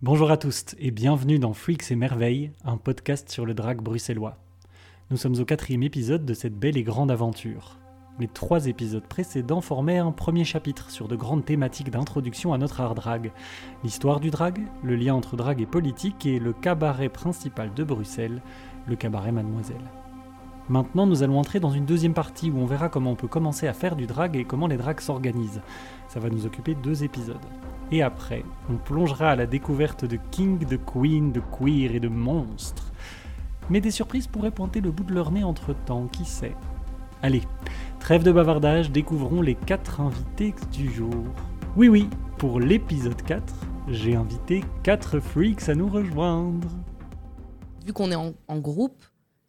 Bonjour à tous et bienvenue dans Freaks et Merveilles, un podcast sur le drag bruxellois. Nous sommes au quatrième épisode de cette belle et grande aventure. Les trois épisodes précédents formaient un premier chapitre sur de grandes thématiques d'introduction à notre art drag. L'histoire du drag, le lien entre drag et politique et le cabaret principal de Bruxelles, le cabaret Mademoiselle. Maintenant, nous allons entrer dans une deuxième partie où on verra comment on peut commencer à faire du drag et comment les drags s'organisent. Ça va nous occuper deux épisodes. Et après, on plongera à la découverte de King, de Queen, de Queer et de monstres. Mais des surprises pourraient pointer le bout de leur nez entre temps, qui sait? Allez, trêve de bavardage, découvrons les quatre invités du jour. Oui, oui, pour l'épisode 4, j'ai invité quatre freaks à nous rejoindre. Vu qu'on est en, en groupe,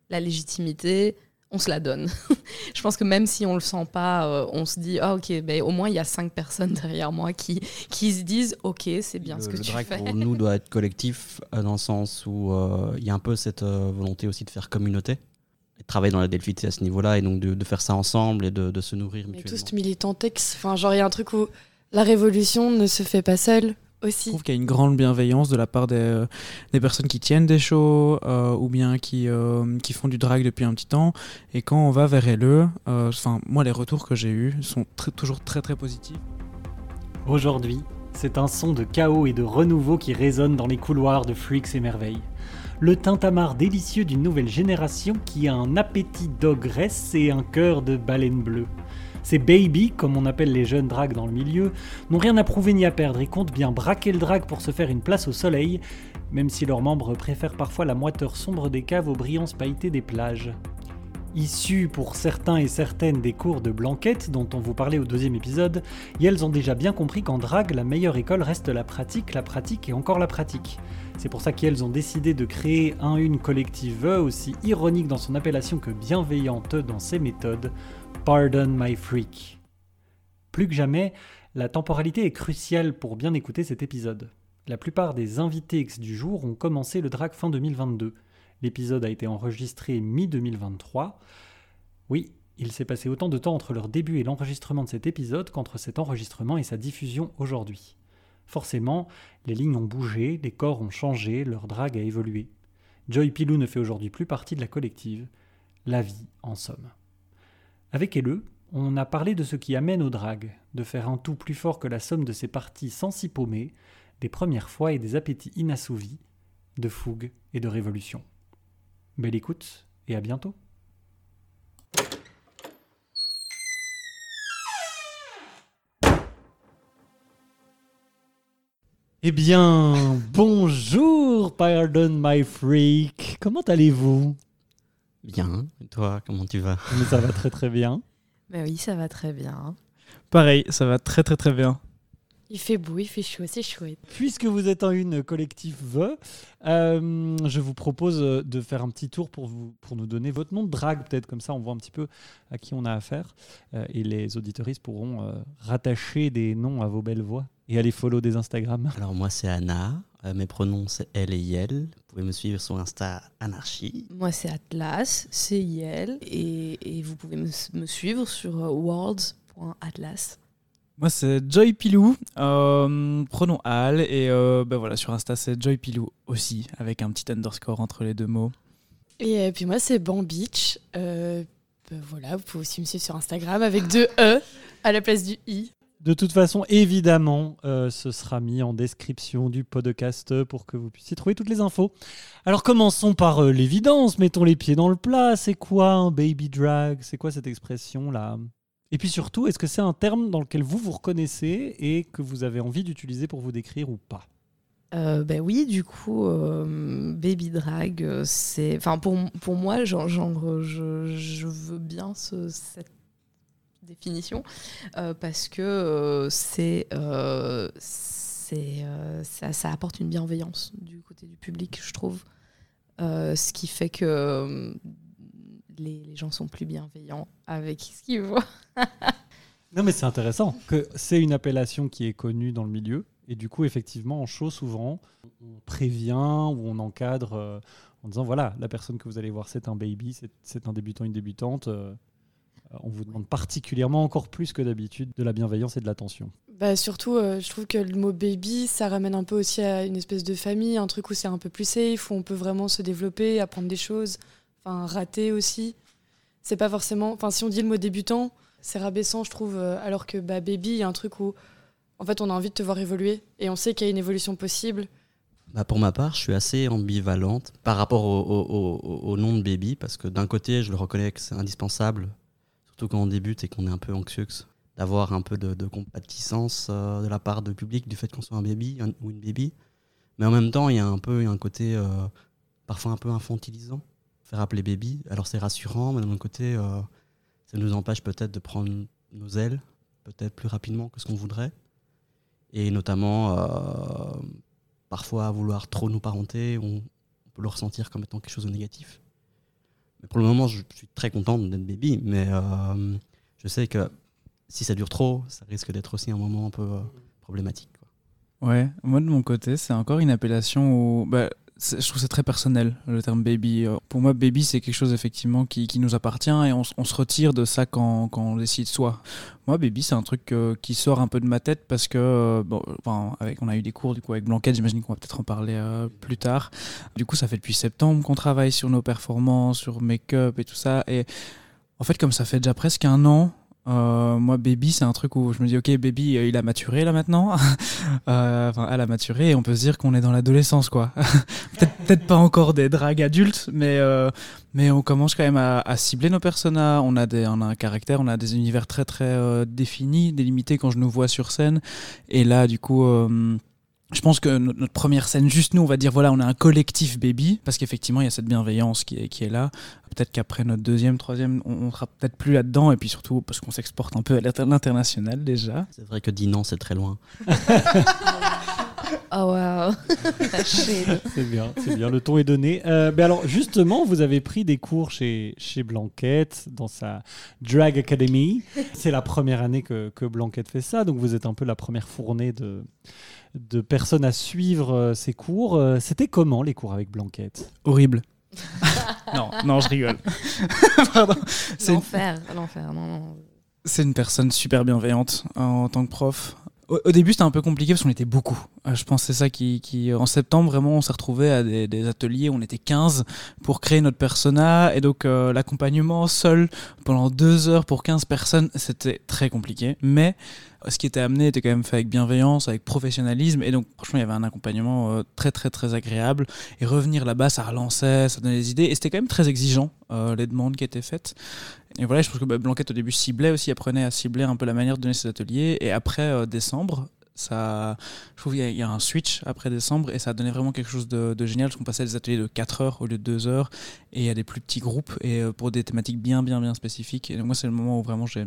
la légitimité, on se la donne. je pense que même si on le sent pas, euh, on se dit ah ok, ben, au moins il y a cinq personnes derrière moi qui, qui se disent ok, c'est bien le, ce que le tu drag fais. pour nous doit être collectif euh, dans le sens où euh, il y a un peu cette euh, volonté aussi de faire communauté et de travailler dans la delphité à ce niveau-là et donc de, de faire ça ensemble et de, de se nourrir On est mutuellement. tous militantex. Enfin, genre, il y a un truc où la révolution ne se fait pas seule Je trouve qu'il y a une grande bienveillance de la part des, euh, des personnes qui tiennent des shows euh, ou bien qui, euh, qui font du drag depuis un petit temps. Et quand on va vers LE, euh, enfin moi les retours que j'ai eus sont très- toujours très très positifs. Aujourd'hui, c'est un son de chaos et de renouveau qui résonne dans les couloirs de Freaks et Merveilles. Le tintamarre délicieux d'une nouvelle génération qui a un appétit d'ogresse et un cœur de baleine bleue. Ces baby, comme on appelle les jeunes drags dans le milieu, n'ont rien à prouver ni à perdre et comptent bien braquer le drag pour se faire une place au soleil, même si leurs membres préfèrent parfois la moiteur sombre des caves aux brillances pailletées des plages. Issus pour certains et certaines des cours de Blanquette dont on vous parlait au deuxième épisode, et elles ont déjà bien compris qu'en drague, la meilleure école reste la pratique, la pratique et encore la pratique. C'est pour ça qu'elles ont décidé de créer un une collective aussi ironique dans son appellation que bienveillante dans ses méthodes, Pardon My Freak. Plus que jamais, la temporalité est cruciale pour bien écouter cet épisode. La plupart des invités du jour ont commencé le drag fin 2022. L'épisode a été enregistré mi-2023. Oui, il s'est passé autant de temps entre leur début et l'enregistrement de cet épisode qu'entre cet enregistrement et sa diffusion aujourd'hui. Forcément, les lignes ont bougé, les corps ont changé, leur drague a évolué. Joy Pilou ne fait aujourd'hui plus partie de la collective. La vie, en somme. Avec Elle, on a parlé de ce qui amène au drag, de faire un tout plus fort que la somme de ses parties sans s'y paumer, des premières fois et des appétits inassouvis, de fougue et de révolution. Belle écoute et à bientôt. Eh bien, bonjour, pardon my freak. Comment allez-vous? Bien, et toi, comment tu vas? Mais Ça va très très bien. Ben oui, ça va très bien. Pareil, ça va très très très bien. Il fait beau, il fait chaud, c'est chouette. Puisque vous êtes en une collective euh, je vous propose de faire un petit tour pour, vous, pour nous donner votre nom de drague, peut-être comme ça on voit un petit peu à qui on a affaire. Euh, et les auditoristes pourront euh, rattacher des noms à vos belles voix et aller follow des Instagram. Alors moi c'est Anna, euh, mes pronoms c'est elle et Yel. Vous pouvez me suivre sur Insta Anarchie. Moi, c'est Atlas, c'est Yel, et, et vous pouvez me, me suivre sur euh, worlds.atlas. Moi c'est Joy Pilou, euh, pronom Al et euh, ben voilà sur Insta c'est Joy Pilou aussi avec un petit underscore entre les deux mots. Et euh, puis moi, c'est Bambitch. Euh, ben voilà, vous pouvez aussi me suivre sur Instagram avec deux E à la place du I. De toute façon, évidemment, euh, ce sera mis en description du podcast pour que vous puissiez trouver toutes les infos. Alors commençons par euh, l'évidence, mettons les pieds dans le plat. C'est quoi un baby drag? C'est quoi cette expression là Et puis surtout, est-ce que c'est un terme dans lequel vous vous reconnaissez et que vous avez envie d'utiliser pour vous décrire ou pas? Euh, ben oui, du coup, baby drag, c'est, enfin pour, moi, je, veux bien ce- cette définition euh, parce que euh, c'est, euh, c'est, ça, apporte une bienveillance du côté du public, je trouve, ce qui fait que les, gens sont plus bienveillants avec ce qu'ils voient. Non, mais c'est intéressant que c'est une appellation qui est connue dans le milieu. Et du coup, effectivement, en show, souvent, on prévient ou on encadre en disant voilà, la personne que vous allez voir, c'est un baby, c'est- c'est un débutant, une débutante. Euh, on vous demande particulièrement, encore plus que d'habitude, de la bienveillance et de l'attention. Bah surtout, euh, je trouve que le mot baby, ça ramène un peu aussi à une espèce de famille, un truc où c'est un peu plus safe, où on peut vraiment se développer, apprendre des choses, enfin rater aussi. C'est pas forcément, enfin si on dit le mot débutant, c'est rabaissant, je trouve, euh, alors que bah, baby, il y a un truc où en fait on a envie de te voir évoluer et on sait qu'il y a une évolution possible. Bah, pour ma part, je suis assez ambivalente par rapport au, au- au- au nom de baby, parce que d'un côté, je le reconnais que c'est indispensable, surtout quand on débute et qu'on est un peu anxieux, d'avoir un peu de, compatissance euh, de la part du public du fait qu'on soit un baby ou une baby. Mais en même temps, il y a un peu un côté euh, parfois un peu infantilisant, faire appeler baby. Alors c'est rassurant, mais d'un autre côté, euh, ça nous empêche peut-être de prendre nos ailes, peut-être plus rapidement que ce qu'on voudrait. Et notamment, parfois à vouloir trop nous parenter, on, on peut le ressentir comme étant quelque chose de négatif. Pour le moment, je suis très contente d'être baby, mais euh, je sais que si ça dure trop, ça risque d'être aussi un moment un peu euh, problématique. Ouais, moi de mon côté, c'est encore une appellation où. Bah, je trouve c'est très personnel, le terme baby. Euh, Pour moi, baby, c'est quelque chose effectivement qui, qui nous appartient et on, se retire de ça quand, quand on décide soi. Moi, baby, c'est un truc euh, qui sort un peu de ma tête parce que, euh, bon, avec, on a eu des cours du coup avec Blanquette, j'imagine qu'on va peut-être en parler plus tard. Du coup, ça fait depuis septembre qu'on travaille sur nos performances, sur make-up et tout ça. Et en fait, comme ça fait déjà presque un an, euh, moi, baby, c'est un truc où je me dis, ok, baby, euh, il a maturé là maintenant. Euh, Enfin, elle a maturé et on peut se dire qu'on est dans l'adolescence, quoi. peut-être peut-être pas encore des dragues adultes, mais, mais on commence quand même à, cibler nos personas. On a, des, on a un caractère, on a des univers très très définis, délimités quand je nous vois sur scène. Et là, du coup. Je pense que no- notre première scène, juste nous, on va dire voilà, on est un collectif baby, parce qu'effectivement, il y a cette bienveillance qui est, qui est là. Peut-être qu'après notre deuxième, troisième, on, on sera peut-être plus là-dedans, et puis surtout parce qu'on s'exporte un peu à l'inter- l'international déjà. C'est vrai que Dinan, c'est très loin. Oh shade. C'est bien, c'est bien, le ton est donné. Euh, ben alors justement, vous avez pris des cours chez, chez Blanquette dans sa Drag Academy. C'est la première année que, que Blanquette fait ça, donc vous êtes un peu la première fournée de, de personnes à suivre euh, ces cours. Euh, C'était comment les cours avec Blanquette? Horrible. non, non, je rigole. Pardon. C'est une, L'enfer, l'enfer, non, non. c'est une personne super bienveillante euh, en tant que prof. Au, au début, c'était un peu compliqué parce qu'on était beaucoup. Euh, Je pense c'est ça qui, qui- En septembre, vraiment, on s'est retrouvés à des, des ateliers. On était 15 pour créer notre persona. Et donc, euh, l'accompagnement seul pendant deux heures pour 15 personnes, c'était très compliqué. Mais ce qui était amené était quand même fait avec bienveillance, avec professionnalisme. Et donc, franchement, il y avait un accompagnement euh, très, très, très agréable. Et revenir là-bas, ça relançait, ça donnait des idées. Et c'était quand même très exigeant, les demandes qui étaient faites. Et voilà, je pense que bah, Blanquette, au début, ciblait aussi, apprenait à cibler un peu la manière de donner ses ateliers. Et après décembre, ça, je trouve qu'il y, a- un switch après décembre et ça a donné vraiment quelque chose de, de génial parce qu'on passait à des ateliers de 4 heures au lieu de 2 heures et a des plus petits groupes et euh, pour des thématiques bien, bien, bien spécifiques. Et donc, moi, c'est le moment où vraiment j'ai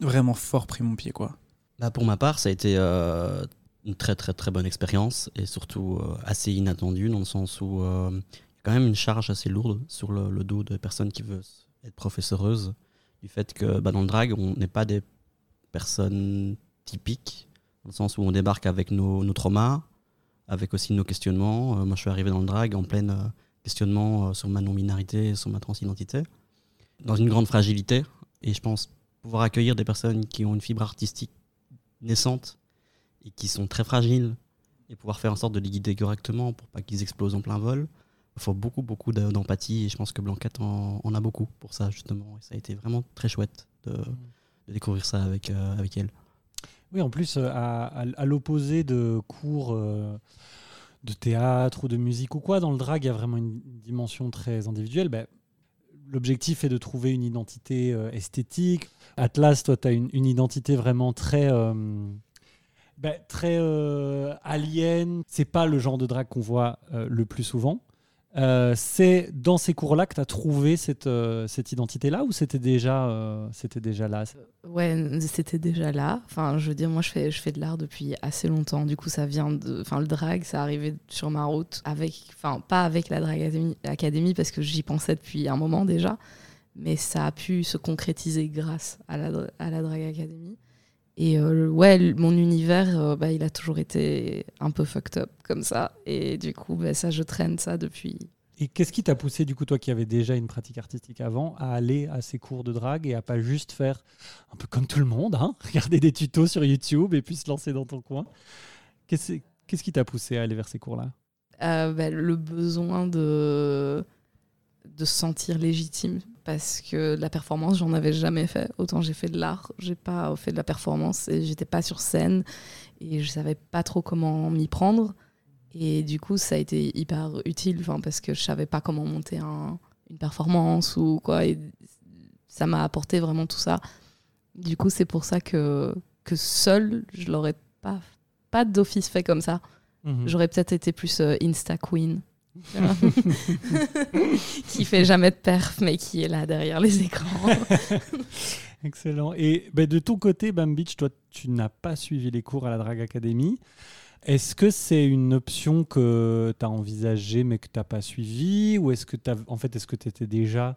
vraiment fort pris mon pied, quoi. Bah, pour ma part, ça a été euh, une très très très bonne expérience et surtout euh, assez inattendue dans le sens où il y a quand même une charge assez lourde sur le, le dos de personnes qui veulent être professeureuses du fait que bah, dans le drag, on n'est pas des personnes typiques dans le sens où on débarque avec nos, nos traumas, avec aussi nos questionnements. Euh, moi, je suis arrivé dans le drag en plein euh, questionnement euh, sur ma non-binarité, sur ma transidentité, dans une grande fragilité. Et je pense pouvoir accueillir des personnes qui ont une fibre artistique naissantes et qui sont très fragiles et pouvoir faire en sorte de les guider correctement pour pas qu'ils explosent en plein vol. Il faut beaucoup, beaucoup de- d'empathie et je pense que Blanquette en, en a beaucoup pour ça justement. Et ça a été vraiment très chouette de, de découvrir ça avec, avec elle. Oui, en plus, euh, à, l'opposé de cours euh, de théâtre ou de musique ou quoi, dans le drag, il y a vraiment une dimension très individuelle. Ben, L'objectif est de trouver une identité euh, esthétique. Atlas, toi, tu as une, une identité vraiment très, euh, ben, très alien. C'est pas le genre de drag qu'on voit le plus souvent. Euh, c'est dans ces cours-là que tu as trouvé cette, euh, cette identité-là ou c'était déjà, euh, déjà là? Ouais, c'était déjà là. Enfin, je veux dire, moi, je fais, je fais de l'art depuis assez longtemps. Du coup, ça vient de. Enfin, le drag, ça arrivé sur ma route. Avec. Enfin, pas avec la Drag Academy, Academy, parce que j'y pensais depuis un moment déjà. Mais ça a pu se concrétiser grâce à la, à la Drag Academy. Et euh, ouais, mon univers, euh, bah, il a toujours été un peu fucked up comme ça. Et du coup, bah, ça, je traîne ça depuis. Et qu'est-ce qui t'a poussé, du coup, toi qui avais déjà une pratique artistique avant, à aller à ces cours de drague et à pas juste faire un peu comme tout le monde, hein, regarder des tutos sur YouTube et puis se lancer dans ton coin? Qu'est-ce qu'est-ce qui t'a poussé à aller vers ces cours-là? Euh, bah, le besoin de de se sentir légitime parce que la performance j'en avais jamais fait autant j'ai fait de l'art j'ai pas fait de la performance et j'étais pas sur scène et je savais pas trop comment m'y prendre et du coup ça a été hyper utile enfin parce que je savais pas comment monter un- une performance ou quoi et ça m'a apporté vraiment tout ça du coup c'est pour ça que que seul je l'aurais pas pas d'office fait comme ça Mhm. J'aurais peut-être été plus euh, Insta Queen. Qui fait jamais de perf, mais qui est là derrière les écrans. Excellent. Et ben, de ton côté, Bam Beach, toi, tu n'as pas suivi les cours à la Drag Academy. Est-ce que c'est une option que tu as envisagée mais que tu n'as pas suivie? Ou est-ce que tu en fait, est-ce que tu étais déjà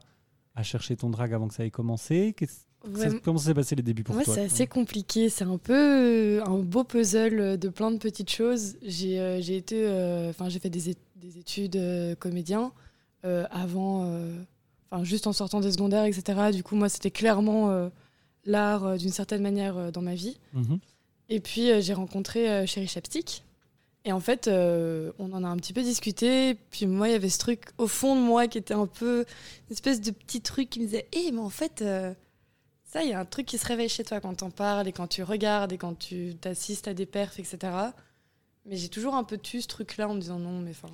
à chercher ton drag avant que ça ait commencé? Qu'est-ce- Ouais, ça- Comment s'est passé les débuts pour toi? c'est assez compliqué. C'est un peu euh, un beau puzzle de plein de petites choses. J'ai euh, j'ai été, euh, enfin, j'ai fait des, des études euh, comédien euh, avant, euh, enfin, juste en sortant des secondaires, etc. Du coup, moi, c'était clairement l'art d'une certaine manière dans ma vie. Mhm. Et puis, j'ai rencontré Chéri Chapstick. Et en fait, euh, on en a un petit peu discuté. Puis moi, il y avait ce truc au fond de moi qui était un peu une espèce de petit truc qui me disait Hé, mais en fait, euh, ça, il y a un truc qui se réveille chez toi quand t'en parles et quand tu regardes et quand tu t'assistes à des perfs, etc. Mais j'ai toujours un peu tu ce truc-là en me disant non, mais enfin,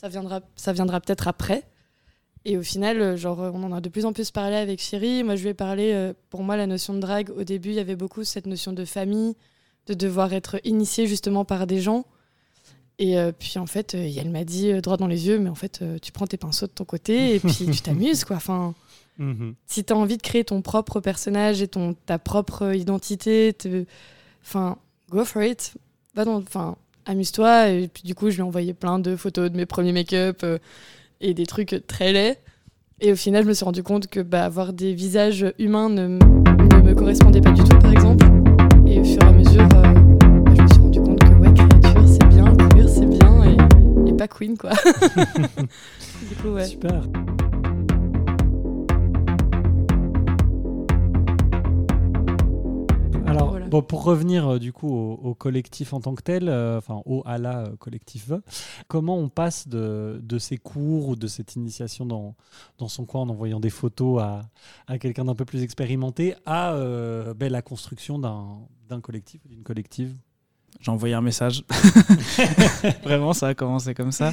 ça viendra, ça viendra peut-être après. Et au final, euh, genre, on en a de plus en plus parlé avec Chéri. Moi, je lui ai parlé, euh, pour moi, la notion de drague, au début, il y avait beaucoup cette notion de famille, de devoir être initié justement par des gens. Et euh, puis, en fait, elle m'a dit droit dans les yeux, mais en fait, tu prends tes pinceaux de ton côté et puis tu t'amuses, quoi. Enfin, Mhm. si tu as envie de créer ton propre personnage et ton, ta propre identité, te- enfin, go for it. Va dans, enfin, amuse-toi. Et puis du coup, je lui ai envoyé plein de photos de mes premiers make-up euh, et des trucs très laids. Et au final, je me suis rendu compte que bah, avoir des visages humains ne, me correspondait pas du tout, par exemple. Et au fur et à mesure, euh, bah, je me suis rendu compte que ouais, créature, c'est bien, queer, c'est bien, et, et pas queen, quoi. du coup, ouais. Super. Alors, Voilà. bon, pour revenir euh, du coup au, au collectif en tant que tel, euh, enfin au ALA euh, collectif, comment on passe de, de ces cours ou de cette initiation dans, dans son coin en envoyant des photos à, à quelqu'un d'un peu plus expérimenté à euh, ben, la construction d'un d'un collectif ou d'une collective? J'ai envoyé un message. Vraiment, ça a commencé comme ça.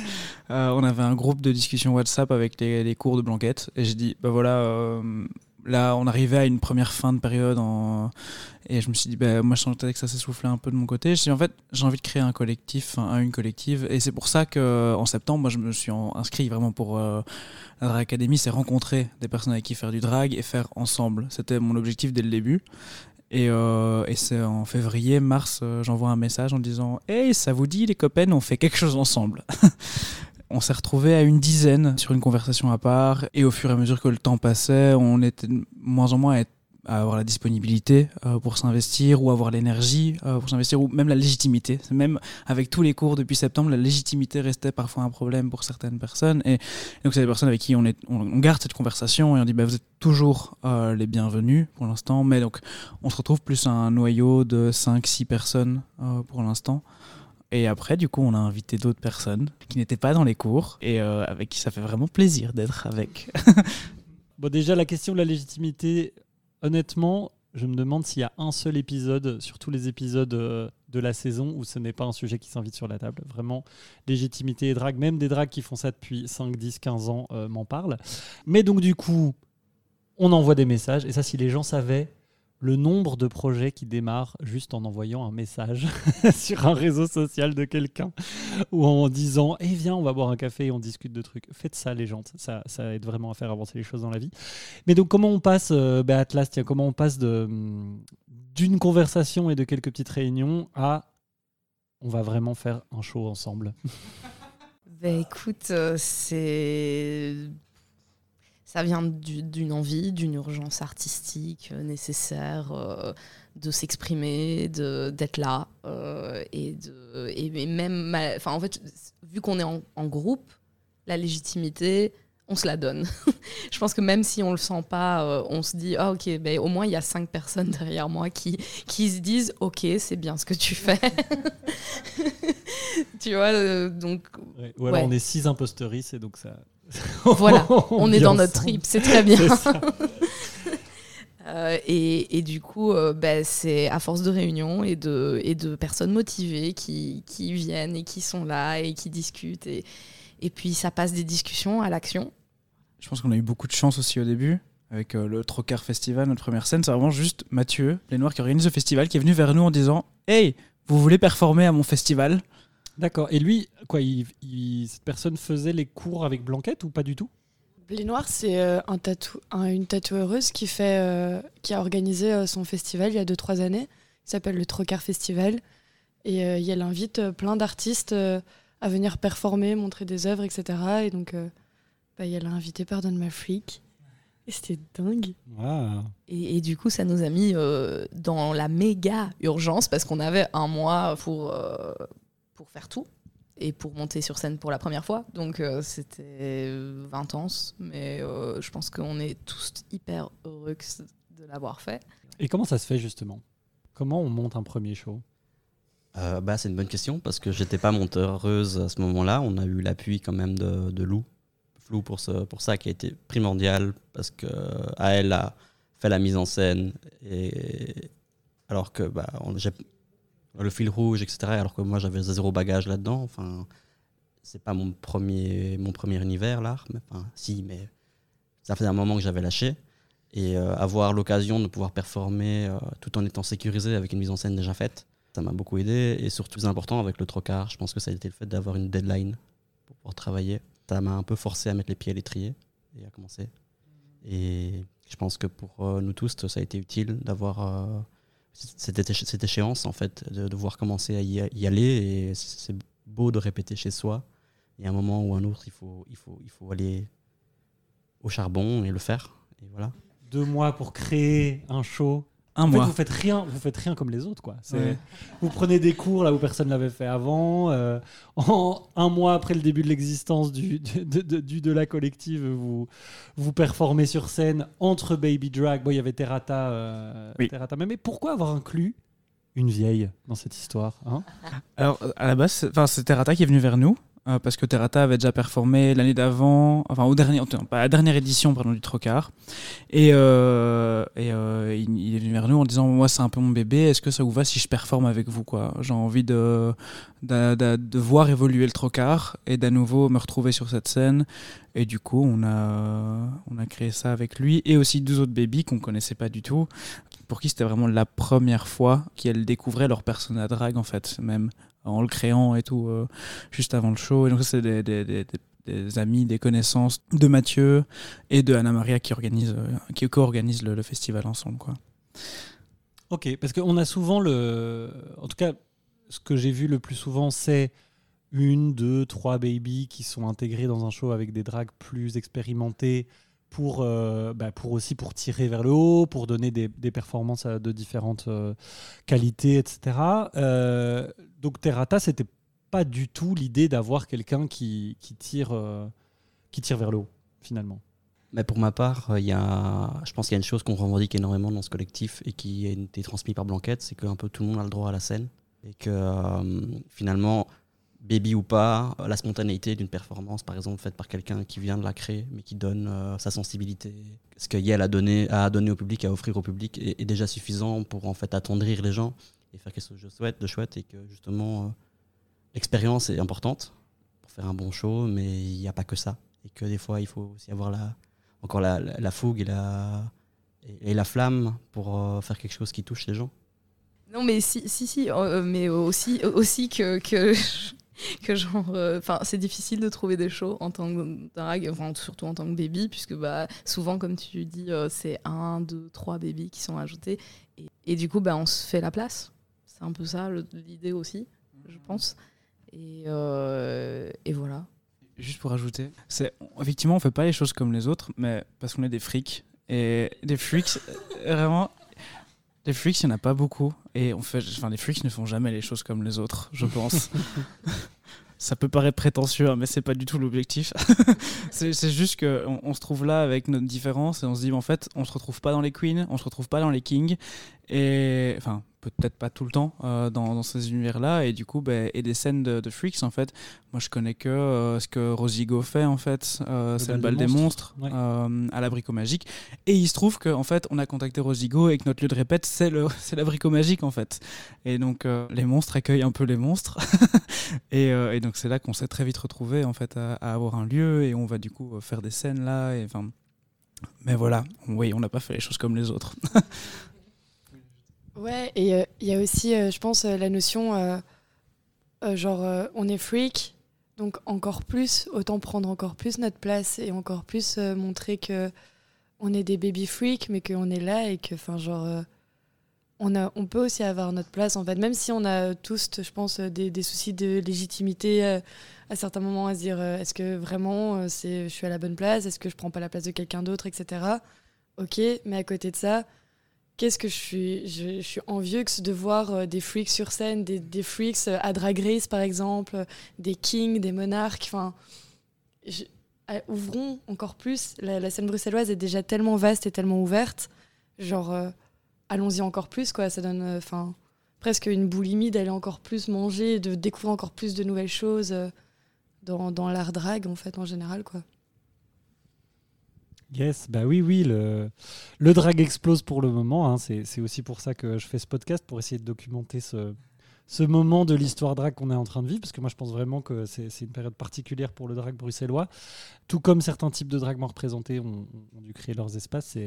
Euh, on avait un groupe de discussion WhatsApp avec les, les cours de Blanquette. Et j'ai dit, bah voilà, euh, là, on arrivait à une première fin de période. Et je me suis dit, bah, moi, je sentais que ça s'essoufflait un peu de mon côté. Je en fait, j'ai envie de créer un collectif, enfin, une collective. Et c'est pour ça qu'en septembre, moi, je me suis inscrit vraiment pour euh, la Drag Academy. C'est rencontrer des personnes avec qui faire du drag et faire ensemble. C'était mon objectif dès le début. Et, euh, c'est en février, mars, euh, j'envoie un message en disant Hey, ça vous dit, les copains, on fait quelque chose ensemble? On s'est retrouvés à une dizaine sur une conversation à part. Et au fur et à mesure que le temps passait, on était moins en moins à, avoir la disponibilité euh, pour s'investir ou avoir l'énergie euh, pour s'investir ou même la légitimité. Même avec tous les cours depuis septembre, la légitimité restait parfois un problème pour certaines personnes. Et donc, c'est des personnes avec qui on, est, garde cette conversation et on dit bah, Vous êtes toujours euh, les bienvenus pour l'instant. Mais donc, on se retrouve plus à un noyau de 5-6 personnes pour l'instant. Et après, du coup, on a invité d'autres personnes qui n'étaient pas dans les cours et euh, avec qui ça fait vraiment plaisir d'être avec. Bon, déjà, la question de la légitimité, honnêtement, je me demande s'il y a un seul épisode sur tous les épisodes euh, de la saison où ce n'est pas un sujet qui s'invite sur la table. Vraiment, légitimité et drague, même des dragues qui font ça depuis 5, 10, 15 ans euh, m'en parlent. Mais donc, du coup, on envoie des messages. Et ça, si les gens savaient le nombre de projets qui démarrent juste en envoyant un message sur un réseau social de quelqu'un ou en disant Eh viens, on va boire un café et on discute de trucs. Faites ça, les gens. Ça, ça aide vraiment à faire avancer les choses dans la vie. Mais donc, comment on passe, euh, bah, Atlas, tiens, comment on passe hum, d'une conversation et de quelques petites réunions à on va vraiment faire un show ensemble? Ben écoute, euh, c'est. Ça vient du- d'une envie, d'une urgence artistique euh, nécessaire euh, de s'exprimer, d'être là. euh, et, de, et, même. Enfin, en fait, vu qu'on est en, en groupe, la légitimité, on se la donne. je pense que même si on le sent pas, euh, on se dit ah ok, ben au moins il y a cinq personnes derrière moi qui qui se disent ok c'est bien ce que tu fais. tu vois euh, donc Ouais. Ou alors Ouais. on est six imposteuristes et donc ça. Voilà, on est dans notre trip, c'est très bien. Euh, et, et du coup, euh, ben, c'est à force de réunions et de, et de personnes motivées qui, qui viennent et qui sont là et qui discutent. Et, et puis, ça passe des discussions à l'action. Je pense qu'on a eu beaucoup de chance aussi au début. Avec euh, le Trocar Festival, notre première scène, c'est vraiment juste Mathieu, les Noirs qui organise le festival, qui est venu vers nous en disant Hey, vous voulez performer à mon festival? D'accord. Et lui, quoi, il, il- cette personne faisait les cours avec Blanquette ou pas du tout? Blé Noir, c'est euh, un tatou, un- une tatoueuse qui, fait, euh, qui a organisé euh, son festival il y a 2-3 années. Il s'appelle le Trocar Festival. Et, euh, elle invite euh, plein d'artistes euh, à venir performer, montrer des œuvres, etc. Et donc, euh, bah, elle a invité Pardonne ma freak. Et c'était dingue. Et, et du coup, ça nous a mis euh, dans la méga urgence parce qu'on avait un mois pour, euh, pour faire tout et pour monter sur scène pour la première fois. Donc, euh, c'était euh, intense. Mais euh, je pense qu'on est tous hyper heureux de l'avoir fait. Et comment ça se fait justement? Comment on monte un premier show? Euh, bah, c'est une bonne question parce que j'étais pas monteuse à ce moment-là. On a eu l'appui quand même de, de Lou, Flou pour, ce, pour ça qui a été primordial parce que à elle a fait la mise en scène et alors que bah, le fil rouge etc. Alors que moi j'avais zéro bagage là-dedans. Enfin, c'est pas mon premier mon premier univers l'art, enfin si, mais ça faisait un moment que j'avais lâché et euh, avoir l'occasion de pouvoir performer euh, tout en étant sécurisé avec une mise en scène déjà faite. Ça m'a beaucoup aidé et surtout, plus important avec le trocard, je pense que ça a été le fait d'avoir une deadline pour pouvoir travailler. Ça m'a un peu forcé à mettre les pieds à l'étrier et à commencer. Et je pense que pour euh, nous tous, ça a été utile d'avoir cette, cette échéance, en fait, de devoir commencer à y, y aller. Et c'est beau de répéter chez soi. Il y a un moment ou un autre, il faut, il faut, il faut aller au charbon et le faire. Et voilà. Deux mois pour créer un show. Un En fait, mois. vous faites rien, vous faites rien comme les autres, quoi. Ouais. Vous prenez des cours là où personne l'avait fait avant. euh, en un mois après le début de l'existence du, de, de- du- de la collective, vous, vous performez sur scène entre Baby Drag. Bon, il y avait Terrata, euh, Oui. Terrata même. Mais pourquoi avoir inclus une vieille dans cette histoire hein? Alors, à la base, enfin, c'est Terrata qui est venu vers nous. Euh, parce que Terrata avait déjà performé l'année d'avant, enfin au dernier, pas la dernière édition pardon, du Trocar. Et, euh, euh, il, est venu vers nous en disant Moi, c'est un peu mon bébé, est-ce que ça vous va si je performe avec vous J'ai envie de, de, voir évoluer le Trocar et d'à nouveau me retrouver sur cette scène. Et du coup, on a, on a créé ça avec lui et aussi deux autres bébés qu'on connaissait pas du tout, pour qui c'était vraiment la première fois qu'elles découvraient leur persona drag en fait, même en le créant et tout, euh, juste avant le show. Et donc, c'est des, des- amis, des connaissances de Mathieu et de Anna Maria qui organise, euh, qui co-organisent le, festival ensemble. Quoi. Ok, parce qu'on a souvent le. En tout cas, ce que j'ai vu le plus souvent, c'est une, deux, trois babies qui sont intégrés dans un show avec des drags plus expérimentés pour, euh, bah, pour aussi pour tirer vers le haut, pour donner des, performances euh, de différentes euh, qualités, etc. Donc Terrata, c'était pas du tout l'idée d'avoir quelqu'un qui, qui, tire, qui tire vers le haut, finalement. Mais pour ma part, y a, je pense qu'il y a une chose qu'on revendique énormément dans ce collectif et qui a été transmise par Blanquette, c'est qu'un peu tout le monde a le droit à la scène. Et que finalement, baby ou pas, la spontanéité d'une performance, par exemple, faite par quelqu'un qui vient de la créer, mais qui donne euh, sa sensibilité, ce que Yael a donné, a donné au public, à offrir au public, est, déjà suffisant pour en fait attendrir les gens et faire quelque chose de chouette, de chouette et que justement, euh, l'expérience est importante pour faire un bon show, mais il n'y a pas que ça. Et que des fois, il faut aussi avoir la, encore la, la- fougue et la, et, la flamme pour euh, faire quelque chose qui touche les gens. Non, mais si, si, si euh, mais aussi, aussi que, que, que genre, euh, enfin, c'est difficile de trouver des shows en tant que drag, enfin, surtout en tant que baby, puisque bah, souvent, comme tu dis, euh, c'est un, deux, trois babies qui sont ajoutés, et, et du coup, bah, on se fait la place. C'est un peu ça l'idée aussi, je pense. Et, euh, et voilà. Juste pour ajouter, c'est effectivement on fait pas les choses comme les autres, mais parce qu'on est des freaks et des freaks vraiment des freaks il y en a pas beaucoup et on fait enfin les freaks ne font jamais les choses comme les autres, je pense. ça peut paraître prétentieux, hein, mais c'est pas du tout l'objectif. c'est juste qu'on on se trouve là avec notre différence et on se dit, en fait, on se retrouve pas dans les queens, on se retrouve pas dans les kings. Et enfin, peut-être pas tout le temps euh, dans, ces univers-là. Et du coup, ben, et des scènes de, freaks, en fait. Moi, je connais que euh, ce que Rosigo fait, en fait. Euh, c'est le bal des monstres, à l'abricot magique. Et il se trouve qu'en en fait, on a contacté Rosigo et que notre lieu de répète, c'est l'abricot magique, en fait. Et donc, les monstres accueillent un peu les monstres. et, et, donc, c'est là qu'on s'est très vite retrouvé en fait, à, à, avoir un lieu. Et on va du coup faire des scènes là. Et, mais voilà, oui, on n'a pas fait les choses comme les autres. Ouais, et euh, il y a aussi, euh, je pense, euh, la notion, genre, on est freak, donc encore plus, autant prendre encore plus notre place et encore plus montrer que on est des baby freaks, mais qu'on est là et que, enfin, genre, on, a, on peut aussi avoir notre place, en fait, même si on a tous, je pense, des, soucis de légitimité à certains moments, à se dire, est-ce que vraiment c'est, je suis à la bonne place, est-ce que je prends pas la place de quelqu'un d'autre, etc. Ok, mais à côté de ça, qu'est-ce que je suis je, suis envieux de voir euh, des freaks sur scène, des, freaks euh, à Drag Race par exemple, des kings, des monarques. Enfin, ouvrons encore plus. La, scène bruxelloise est déjà tellement vaste et tellement ouverte. Genre, euh, allons-y encore plus, quoi. Ça donne, enfin, presque une boulimie d'aller encore plus manger, de découvrir encore plus de nouvelles choses dans, dans l'art drag en fait en général, quoi. Yes, bah oui, oui, le, le drag explose pour le moment. Hein. C'est aussi pour ça que je fais ce podcast, pour essayer de documenter ce, ce moment de l'histoire drag qu'on est en train de vivre, parce que moi je pense vraiment que c'est une période particulière pour le drag bruxellois. Tout comme certains types de drag moins représentés ont, dû créer leurs espaces,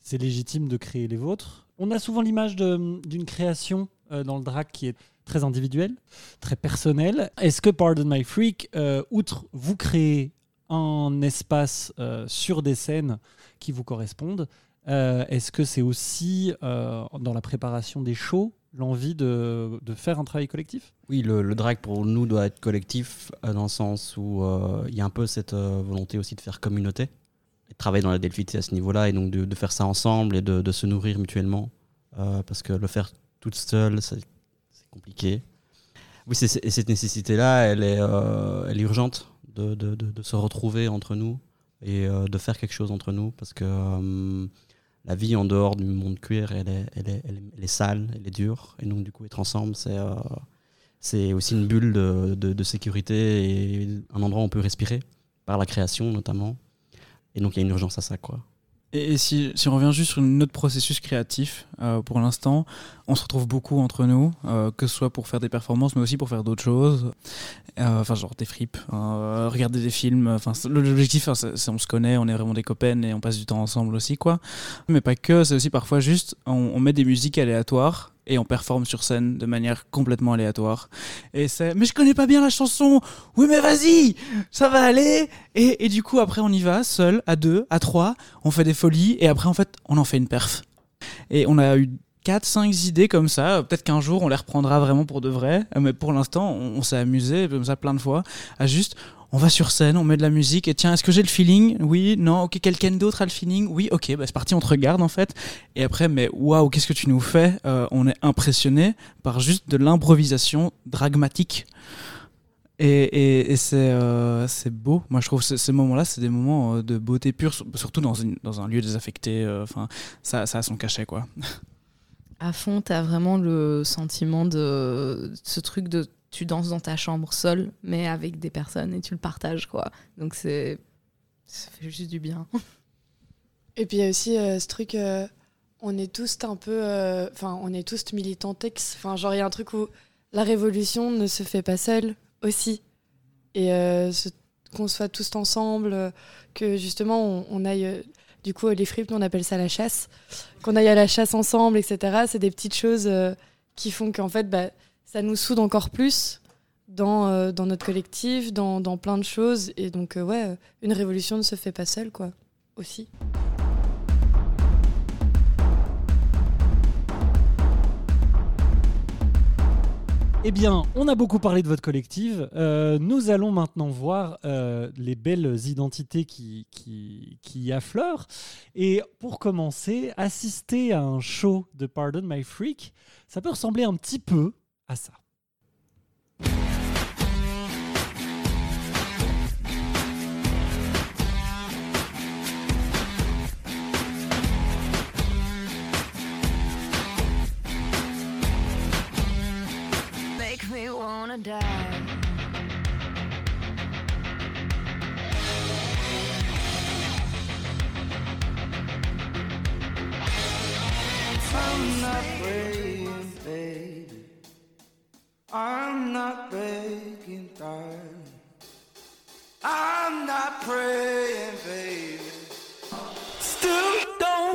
c'est légitime de créer les vôtres. On a souvent l'image d'une création euh, dans le drag qui est très individuelle, très personnelle. Est-ce que Pardon My Freak, euh, outre vous créer un espace euh, sur des scènes qui vous correspondent. Euh, est-ce que c'est aussi euh, dans la préparation des shows l'envie de, faire un travail collectif? Oui, le, drag pour nous doit être collectif dans le sens où il y a un peu cette volonté aussi de faire communauté, et de travailler dans la delphité à ce niveau-là et donc de, faire ça ensemble et de, se nourrir mutuellement parce que le faire toute seule, c'est compliqué. Oui, cette nécessité-là, elle est urgente de, se retrouver entre nous et euh, de faire quelque chose entre nous parce que euh, la vie en dehors du monde queer, elle est, elle est, elle est, sale, elle est dure. Et donc, du coup, être ensemble, c'est euh, aussi une bulle de, sécurité et un endroit où on peut respirer, par la création notamment. Et donc, il y a une urgence à ça, quoi. Et, si, si, on revient juste sur notre processus créatif, euh, pour l'instant, on se retrouve beaucoup entre nous, euh, que ce soit pour faire des performances, mais aussi pour faire d'autres choses. Euh, enfin, genre des fripes, regarder des films. Enfin, l'objectif, c'est on se connaît, on est vraiment des copains et on passe du temps ensemble aussi, quoi. Mais pas que, c'est aussi parfois juste, on met des musiques aléatoires et on performe sur scène de manière complètement aléatoire. Et c'est, mais je connais pas bien la chanson. Oui, mais vas-y, ça va aller. Et, et, du coup, après, on y va, seul, à deux, à trois, on fait des folies, et après, en fait, on en fait une perf. Et on a eu 4, 5 idées comme ça. Peut-être qu'un jour, on les reprendra vraiment pour de vrai. Mais pour l'instant, on, on s'est amusé, comme ça, plein de fois, à juste, on va sur scène, on met de la musique et tiens, est-ce que j'ai le feeling? Oui, non, ok, quelqu'un d'autre a le feeling? Oui, ok, bah c'est parti, on te regarde en fait. Et après, mais waouh, qu'est-ce que tu nous fais? Euh, On est impressionné par juste de l'improvisation dragmatique. Et, et, c'est euh, beau. Moi, je trouve que ces moments-là, c'est des moments euh, de beauté pure, surtout dans, une, dans un lieu désaffecté. Enfin, ça, ça a son cachet, quoi. À fond, tu as vraiment le sentiment de ce truc de tu danses dans ta chambre seule, mais avec des personnes et tu le partages, quoi. Donc c'est. Ça fait juste du bien. Et puis il y a aussi euh, ce truc. Euh, on est tous un peu. Euh, enfin, on est tous militantex. Enfin, genre, il y a un truc où la révolution ne se fait pas seule aussi. Et qu'on soit tous ensemble, que justement on, on aille. du coup, les fripes, on appelle ça la chasse. Qu'on aille à la chasse ensemble, etc. C'est des petites choses qui font qu'en fait, bah, ça nous soude encore plus dans, euh, dans notre collectif, dans, dans, plein de choses. Et donc, euh, ouais, une révolution ne se fait pas seule, quoi, aussi. Eh bien, on a beaucoup parlé de votre collectif. Euh, nous allons maintenant voir les belles identités qui, qui, qui, affleurent. Et pour commencer, assister à un show de Pardon My Freak, ça peut ressembler un petit peu à ça. Make me wanna die. I'm not begging, darling. I'm not praying, baby. Still don't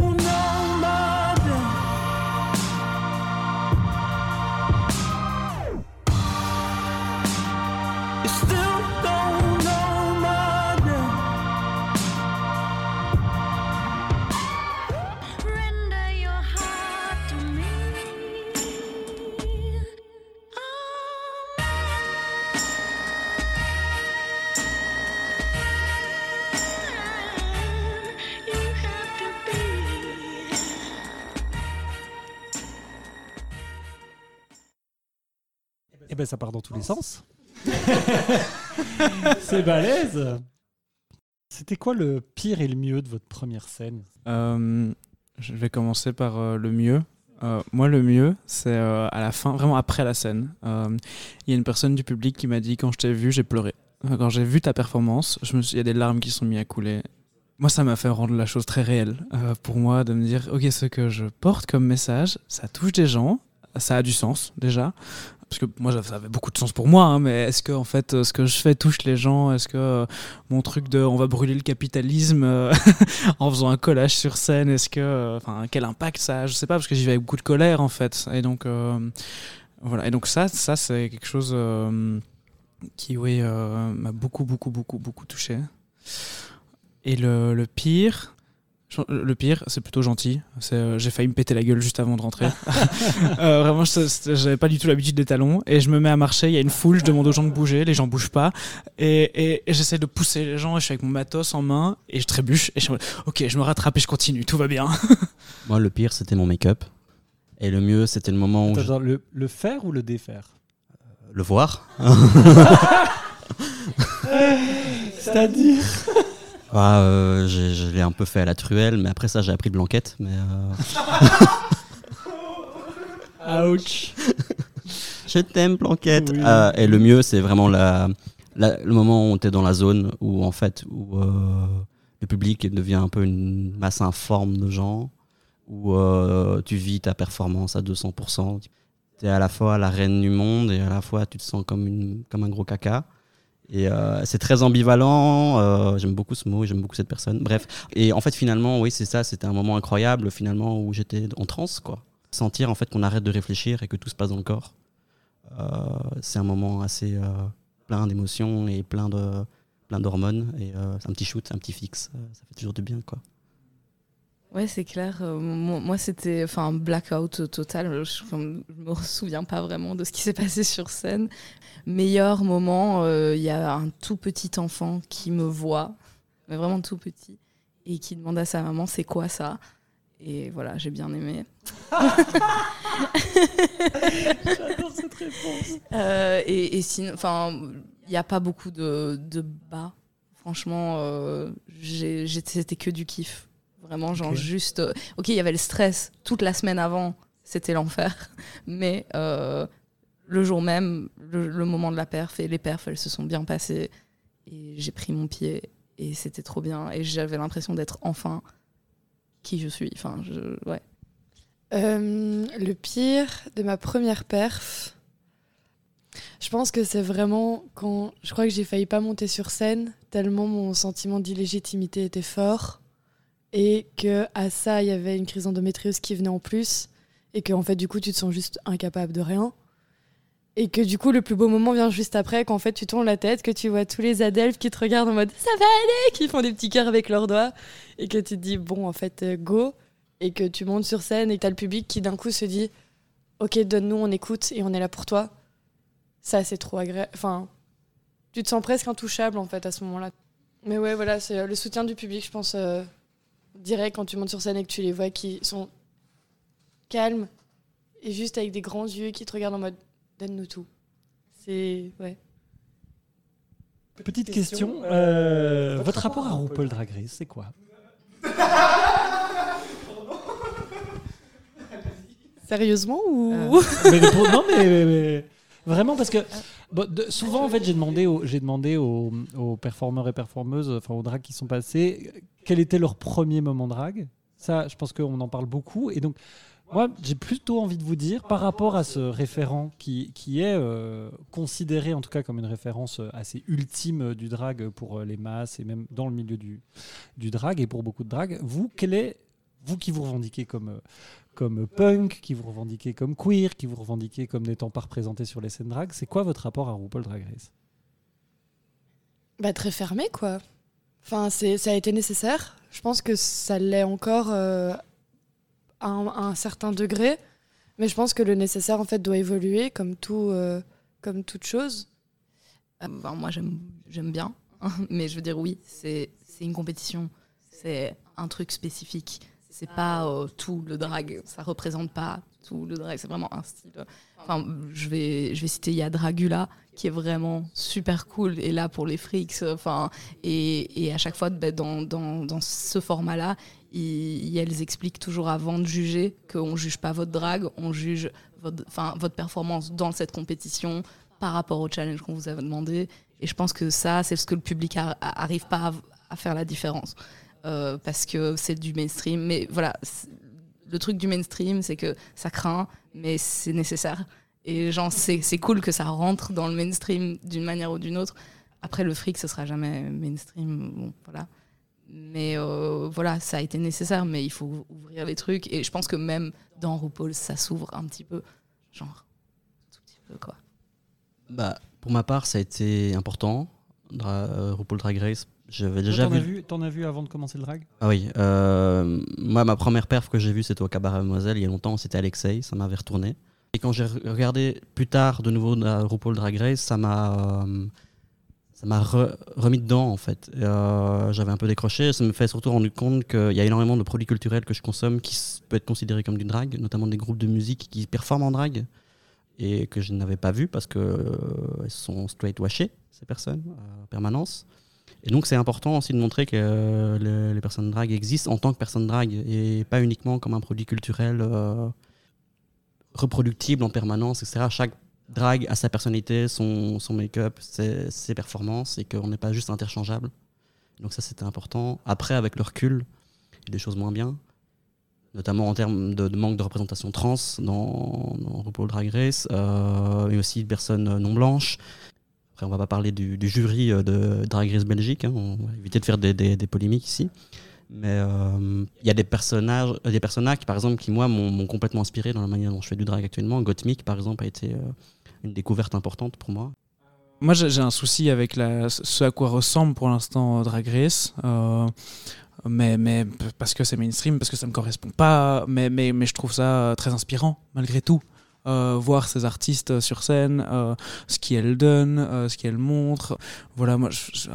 Eh ben ça part dans tous les sens. C'est balèze. C'était quoi le pire et le mieux de votre première scène? Euh, je vais commencer par euh, le mieux. Euh, moi, le mieux, c'est euh, à la fin, vraiment après la scène. Euh, Il y a une personne du public qui m'a dit quand je t'ai vu, j'ai pleuré. Quand j'ai vu ta performance, je me suis- il y a des larmes qui sont mises à couler. Moi, ça m'a fait rendre la chose très réelle euh, pour moi de me dire, ok, ce que je porte comme message, ça touche des gens, ça a du sens déjà. Parce que moi, ça avait beaucoup de sens pour moi, hein, mais est-ce que en fait, ce que je fais touche les gens? Est-ce que euh, mon truc de on va brûler le capitalisme euh, en faisant un collage sur scène, est-ce que, euh, enfin, quel impact ça a? Je sais pas parce que j'y vais avec beaucoup de colère en fait, et donc voilà. Et donc ça, ça c'est quelque chose qui, oui, m'a beaucoup, beaucoup, beaucoup, beaucoup touché. Et le pire. Le pire, c'est plutôt gentil. Euh, j'ai failli me péter la gueule juste avant de rentrer. Euh, vraiment, j'avais pas du tout l'habitude des talons. Et je me mets à marcher, il y a une foule, je demande aux gens de bouger, les gens bougent pas. Et, et- et j'essaie de pousser les gens, et je suis avec mon matos en main, et je trébuche, et je mode, ok, je me rattrape et je continue, tout va bien. Moi, le pire, c'était mon make-up. Et le mieux, c'était le moment où Attends, je- genre, le, le faire ou le défaire? Le voir. C'est-à-dire? Ah, euh, je l'ai un peu fait à la truelle, mais après ça, j'ai appris de blanquette. Mais euh, Ouch je t'aime, blanquette. Oui. Euh, et le mieux, c'est vraiment la, la- le moment où tu es dans la zone où, en fait, où le public devient un peu une masse informe de gens, où tu vis ta performance à 200%. Tu es à la fois la reine du monde et à la fois tu te sens comme, une, comme un gros caca. Et euh, c'est très ambivalent. euh, j'aime beaucoup ce mot, j'aime beaucoup cette personne. Bref. Et en fait, finalement, oui, c'est ça. C'était un moment incroyable, finalement, où j'étais en transe, quoi. Sentir en fait qu'on arrête de réfléchir et que tout se passe dans le corps. Euh, c'est un moment assez euh, plein d'émotions et plein de plein d'hormones. Et euh, c'est un petit shoot, un petit fixe. euh, ça fait toujours du bien, quoi. Ouais, c'est clair. Euh, mo- moi, c'était enfin un blackout total. Je, je me souviens pas vraiment de ce qui s'est passé sur scène. Meilleur moment, euh, il y a un tout petit enfant qui me voit, mais vraiment tout petit, et qui demande à sa maman c'est quoi ça? Et voilà, j'ai bien aimé. J'adore cette réponse. Euh, et, et sinon, enfin, il n'y a pas beaucoup de, de bas. Franchement, euh, c'était que du kiff. Vraiment, genre juste. euh, ok, il y avait le stress toute la semaine avant, c'était l'enfer. Mais euh, le jour même, le, le moment de la perf et les perfs, elles se sont bien passées. Et j'ai pris mon pied et c'était trop bien. Et j'avais l'impression d'être enfin qui je suis. Enfin, je, ouais. Euh, le pire de ma première perf, je pense que c'est vraiment quand je crois que j'ai failli pas monter sur scène tellement mon sentiment d'illégitimité était fort et que à ça il y avait une crise d'endométriose qui venait en plus et que en fait du coup tu te sens juste incapable de rien et que du coup le plus beau moment vient juste après quand en fait tu tournes la tête que tu vois tous les adelphes qui te regardent en mode ça va aller qui font des petits cœurs avec leurs doigts et que tu te dis bon en fait euh, go et que tu montes sur scène et que tu as le public qui d'un coup se dit Ok, donne-nous, on écoute et on est là pour toi. Ça, c'est trop agréable. Enfin, tu te sens presque intouchable en fait à ce moment-là. Mais ouais, voilà, c'est euh, le soutien du public, je pense, euh, direct quand tu montes sur scène et que tu les vois qui sont calmes et juste avec des grands yeux qui te regardent en mode Donne-nous tout. C'est. Ouais. Petite question, euh, votre rapport à RuPaul Drag Race, c'est quoi? Sérieusement ou. Euh. mais, pour- non, mais, mais- mais vraiment parce que de- souvent en fait j'ai demandé aux, performeurs et performeuses, enfin aux drags qui sont passés, quel était leur premier moment drag. Ça, je pense qu'on en parle beaucoup et donc Moi, j'ai plutôt envie de vous dire, par rapport à ce référent qui, est euh, considéré en tout cas comme une référence assez ultime du drag pour les masses et même dans le milieu du, du drag et pour beaucoup de drag, vous, quel est, vous qui vous revendiquez comme, comme punk, qui vous revendiquez comme queer, qui vous revendiquez comme n'étant pas représenté sur les scènes drag, c'est quoi votre rapport à RuPaul Drag Race? Bah, très fermé, quoi. Enfin, c'est, ça a été nécessaire. Je pense que ça l'est encore euh, à, un, à un certain degré. Mais je pense que le nécessaire, en fait, doit évoluer comme, tout, euh, comme toute chose. Euh, ben, moi, j'aime j'aime bien. Mais je veux dire, oui, c'est c'est une compétition. C'est un truc spécifique. C'est pas euh, tout le drag. Ça représente pas tout le drag. C'est vraiment un style. Enfin, je vais, je vais citer, il y a Dragula qui est vraiment super cool et là pour les freaks. Enfin, et, et à chaque fois, ben, dans, dans, dans ce format-là, elles expliquent toujours avant de juger qu'on juge pas votre drag, on juge votre, votre performance dans cette compétition par rapport au challenge qu'on vous a demandé. Et je pense que ça, c'est ce que le public a- a- arrive pas à, à faire la différence. Euh, parce que c'est du mainstream. Mais voilà, le truc du mainstream, c'est que ça craint, mais c'est nécessaire. Et genre, c'est cool que ça rentre dans le mainstream d'une manière ou d'une autre. Après, le fric, ce sera jamais mainstream. Voilà. Mais euh, voilà, ça a été nécessaire, mais il faut ouvrir les trucs. Et je pense que même dans RuPaul, ça s'ouvre un petit peu. Genre, tout petit peu, quoi. Bah, pour ma part, ça a été important. Dra euh, RuPaul Drag Race, j'avais déjà T'en as vu, t'en as vu avant de commencer le drag? Ah oui, euh, moi ma première perf que j'ai vue c'était au Cabaret Mademoiselle il y a longtemps, c'était Alexei, ça m'avait retourné. Et quand j'ai re- regardé plus tard de nouveau RuPaul Drag Race, ça m'a euh, ça m'a re- remis dedans en fait. Euh, J'avais un peu décroché, ça me fait surtout rendre compte qu'il y a énormément de produits culturels que je consomme qui peuvent être considérés comme du drag, notamment des groupes de musique qui performent en drag et que je n'avais pas vu parce que euh, elles sont straight washées ces personnes en permanence. Et donc c'est important aussi de montrer que euh, les, personnes drag existent en tant que personnes drag et pas uniquement comme un produit culturel euh, reproductible en permanence, etc. Chaque drag a sa personnalité, son, son make-up, ses, performances et qu'on n'est pas juste interchangeable. Donc ça c'était important. Après avec le recul, il y a des choses moins bien, notamment en termes de, manque de représentation trans dans, dans RuPaul Drag Race, euh, et aussi de personnes non blanches. Après, on va pas parler du, jury euh, de Drag Race Belgique, hein, on va éviter de faire des, polémiques ici. Mais euh, il y a des personnages, euh, des personnages qui, par exemple, qui moi m'ont complètement inspiré dans la manière dont je fais du drag actuellement. Gottmik, par exemple, a été une découverte importante pour moi. Moi, j'ai un souci avec ce à quoi ressemble pour l'instant Drag Race. mais, mais parce que c'est mainstream, parce que ça me correspond pas. Mais, mais, mais je trouve ça très inspirant, malgré tout. Euh, voir ces artistes euh, sur scène, euh, ce qu'elles donnent, ce qu'elles montrent. Voilà, moi,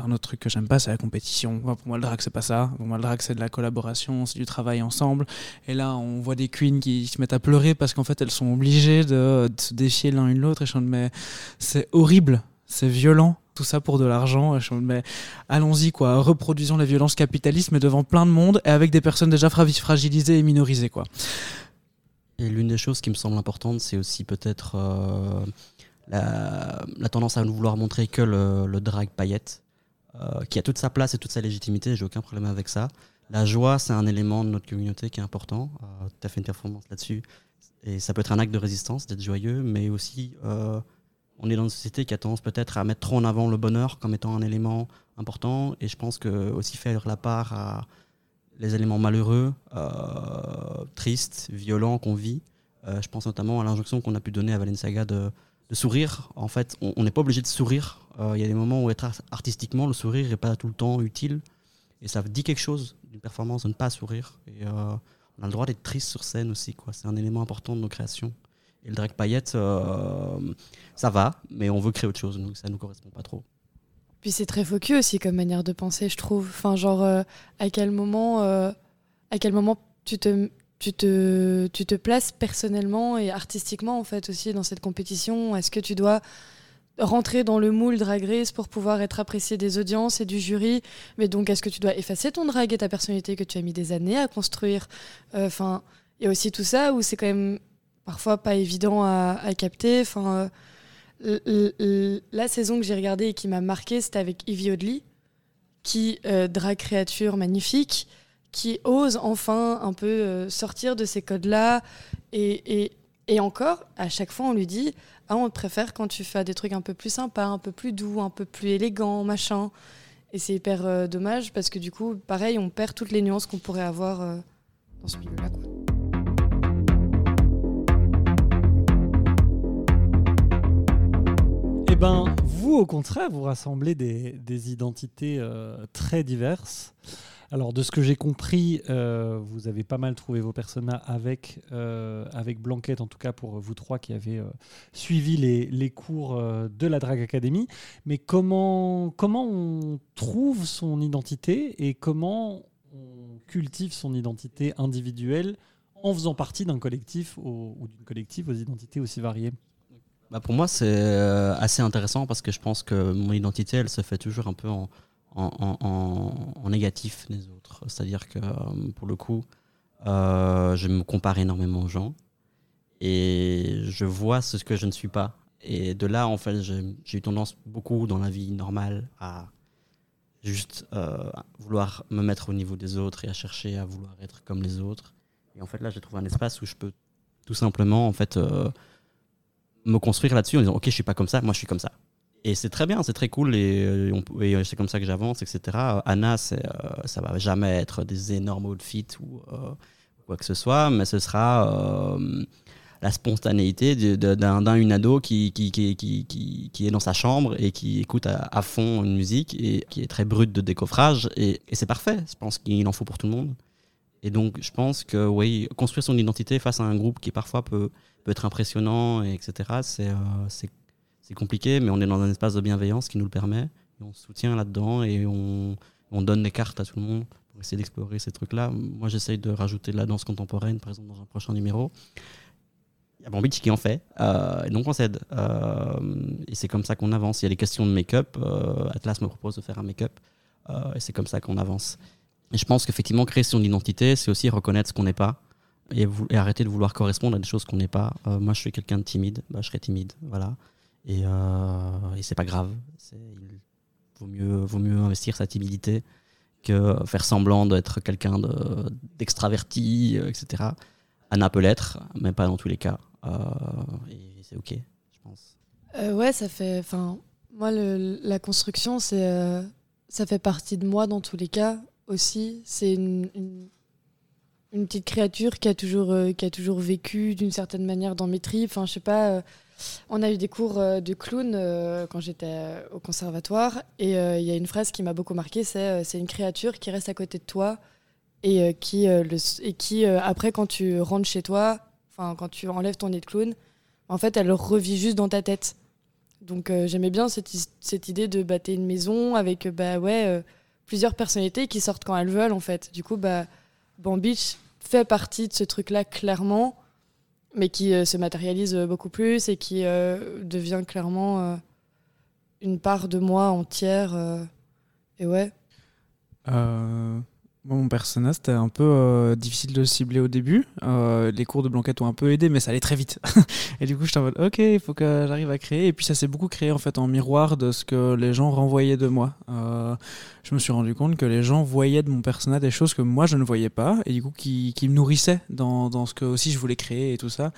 un autre truc que j'aime pas, c'est la compétition. Pour moi, le drag, c'est pas ça. Pour moi, le drag, c'est de la collaboration, c'est du travail ensemble. Et là, on voit des queens qui se mettent à pleurer parce qu'en fait, elles sont obligées de, de se défier l'un une l'autre. Et je en mode, mais c'est horrible, c'est violent. Tout ça pour de l'argent. Mais allons-y, quoi. Reproduisons la violence capitaliste, mais devant plein de monde et avec des personnes déjà fra- fragilisées et minorisées, quoi. Et l'une des choses qui me semble importante, c'est aussi peut-être euh, la, tendance à nous vouloir montrer que le, drag paillette, euh, qui a toute sa place et toute sa légitimité, j'ai aucun problème avec ça. La joie, c'est un élément de notre communauté qui est important. Euh, tu as fait une performance là-dessus. Et ça peut être un acte de résistance d'être joyeux, mais aussi, on est dans une société qui a tendance peut-être à mettre trop en avant le bonheur comme étant un élément important. Et je pense que aussi faire la part à les éléments malheureux, euh, tristes, violents qu'on vit. Euh, je pense notamment à l'injonction qu'on a pu donner à Valenciaga de, de sourire. En fait, on n'est pas obligé de sourire. Euh, Il y a des moments où être ar- artistiquement, le sourire n'est pas tout le temps utile. Et ça dit quelque chose d'une performance de ne pas sourire. Et on a le droit d'être triste sur scène aussi. C'est un élément important de nos créations. Et le drag paillette, ça va, mais on veut créer autre chose. Donc ça ne nous correspond pas trop. Puis c'est très focus aussi comme manière de penser, je trouve. Enfin, genre, euh, à quel moment, euh, à quel moment tu te, tu te, tu te places personnellement et artistiquement en fait aussi dans cette compétition? Est-ce que tu dois rentrer dans le moule drag race pour pouvoir être apprécié des audiences et du jury? Mais donc, est-ce que tu dois effacer ton drag et ta personnalité que tu as mis des années à construire? Euh, Enfin, il y a aussi tout ça où c'est quand même parfois pas évident à, à capter. Enfin. Euh, l- l- la saison que j'ai regardée et qui m'a marqué, c'était avec Ivy Odley, qui, euh, drag créature magnifique, qui ose enfin un peu euh, sortir de ces codes-là. Et, et, et encore, à chaque fois, on lui dit Ah, on te préfère quand tu fais des trucs un peu plus sympas, un peu plus doux, un peu plus élégants, machin. Et c'est hyper euh, dommage parce que du coup, pareil, on perd toutes les nuances qu'on pourrait avoir euh, dans ce milieu-là. Ben, vous, au contraire, vous rassemblez des, identités euh, très diverses. Alors, de ce que j'ai compris, euh, vous avez pas mal trouvé vos personnages avec, euh, avec Blanquette, en tout cas pour vous trois qui avez suivi les, les cours de la Drag Academy. Mais comment, comment on trouve son identité et comment on cultive son identité individuelle en faisant partie d'un collectif ou d'une collective aux identités aussi variées? Bah, pour moi, c'est euh, assez intéressant parce que je pense que mon identité, elle se fait toujours un peu en, en, en- en- négatif des autres. C'est-à-dire que, euh, pour le coup, euh, je me compare énormément aux gens et je vois ce que je ne suis pas. Et de là, en fait, j'ai eu tendance beaucoup dans la vie normale à juste vouloir me mettre au niveau des autres et à chercher à vouloir être comme les autres. Et en fait, là, j'ai trouvé un espace où je peux tout simplement, en fait, me construire là-dessus en disant ok je suis pas comme ça moi je suis comme ça. Et c'est très bien c'est très cool et, euh, et c'est comme ça que j'avance etc Euh, Anna c'est euh, ça va jamais être des énormes outfits ou euh, quoi que ce soit mais ce sera euh, la spontanéité d'un une ado qui qui, qui, qui, qui, est dans sa chambre et qui écoute à, fond une musique et qui est très brute de décoffrage et c'est parfait. Je pense qu'il en faut pour tout le monde. Et donc je pense que oui construire son identité face à un groupe qui parfois peut peut être impressionnant, et etc. C'est euh, c'est c'est compliqué, mais on est dans un espace de bienveillance qui nous le permet. Et on soutient là-dedans et on, on donne des cartes à tout le monde pour essayer d'explorer ces trucs-là. Moi, j'essaye de rajouter de la danse contemporaine, par exemple, dans un prochain numéro. Il y a Bambitch qui en fait, euh, donc on s'aide. Euh, et c'est comme ça qu'on avance. Il y a les questions de make-up. Atlas me propose de faire un make-up, et c'est comme ça qu'on avance. Et je pense qu'effectivement, créer son identité, c'est aussi reconnaître ce qu'on n'est pas et, et arrêter de vouloir correspondre à des choses qu'on n'est pas. Euh, moi, je suis quelqu'un de timide, bah, je serai timide, voilà. Et, euh, et c'est pas grave. Il vaut mieux, vaut mieux investir sa timidité que faire semblant d'être quelqu'un de- d'extraverti, euh, etc. Anna peut l'être, mais pas dans tous les cas. Euh, et c'est ok, je pense. Ouais, ça fait. Enfin, moi, la construction, c'est, ça fait partie de moi dans tous les cas aussi. C'est une, une petite créature qui a toujours, euh, qui a toujours vécu d'une certaine manière dans mes tripes. Enfin, je sais pas. euh, on a eu des cours euh, de clown quand j'étais au conservatoire, et il y a une phrase qui m'a beaucoup marqué. C'est, c'est une créature qui reste à côté de toi et qui, le, et qui après, quand tu rentres chez toi, enfin, quand tu enlèves ton nez de clown en fait, elle revit juste dans ta tête. Donc j'aimais bien cette, cette idée de bah, t'es une maison avec bah ouais plusieurs personnalités qui sortent quand elles veulent en fait. Du coup bah Bambitch fait partie de ce truc-là clairement, mais qui euh, se matérialise euh, beaucoup plus et qui euh, devient clairement une part de moi entière. et ouais. Mon personnage, c'était un peu euh, difficile de le cibler au début. Euh, les cours de Blanquette ont un peu aidé, mais ça allait très vite. et du coup, j'étais en mode, ok, il faut que j'arrive à créer. Et puis, ça s'est beaucoup créé en fait en miroir de ce que les gens renvoyaient de moi. Euh, je me suis rendu compte que les gens voyaient de mon personnage des choses que moi, je ne voyais pas, et du coup, qui, qui me nourrissaient dans, dans ce que aussi je voulais créer et tout ça.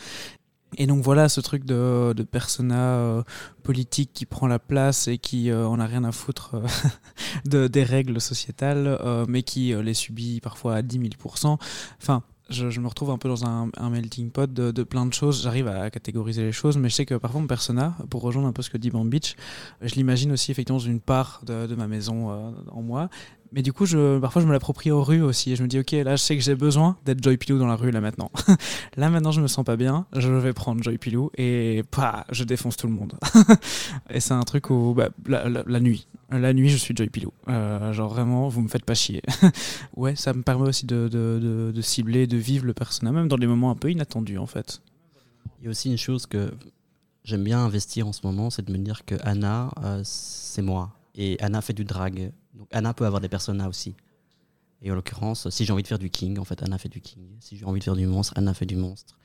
Et donc voilà, ce truc de, persona euh, politique qui prend la place et qui euh, en a rien à foutre euh, de, des règles sociétales, mais qui les subit parfois à 10 000% Enfin, je, me retrouve un peu dans un, melting pot de, plein de choses. J'arrive à catégoriser les choses, mais je sais que parfois mon persona, pour rejoindre un peu ce que dit Bambitch, je l'imagine aussi effectivement une part de, ma maison en moi. Mais du coup, parfois, je me l'approprie aux rues aussi. Et je me dis, ok, là, je sais que j'ai besoin d'être Joy Pilou dans la rue, là, maintenant. là, maintenant, je me sens pas bien. Je vais prendre Joy Pilou et bah, je défonce tout le monde. et c'est un truc où, bah, la, nuit. La nuit, je suis Joy Pilou. Euh, genre, vraiment, vous me faites pas chier. ouais, ça me permet aussi de cibler, de vivre le personnage, même dans des moments un peu inattendus, en fait. Il y a aussi une chose que j'aime bien investir en ce moment, c'est de me dire que Anna, euh, c'est moi. Et Anna fait du drag. Donc Anna peut avoir des personnages aussi. Et en l'occurrence, si j'ai envie de faire du king, en fait, Anna fait du king. Si j'ai envie de faire du monstre, Anna fait du monstre.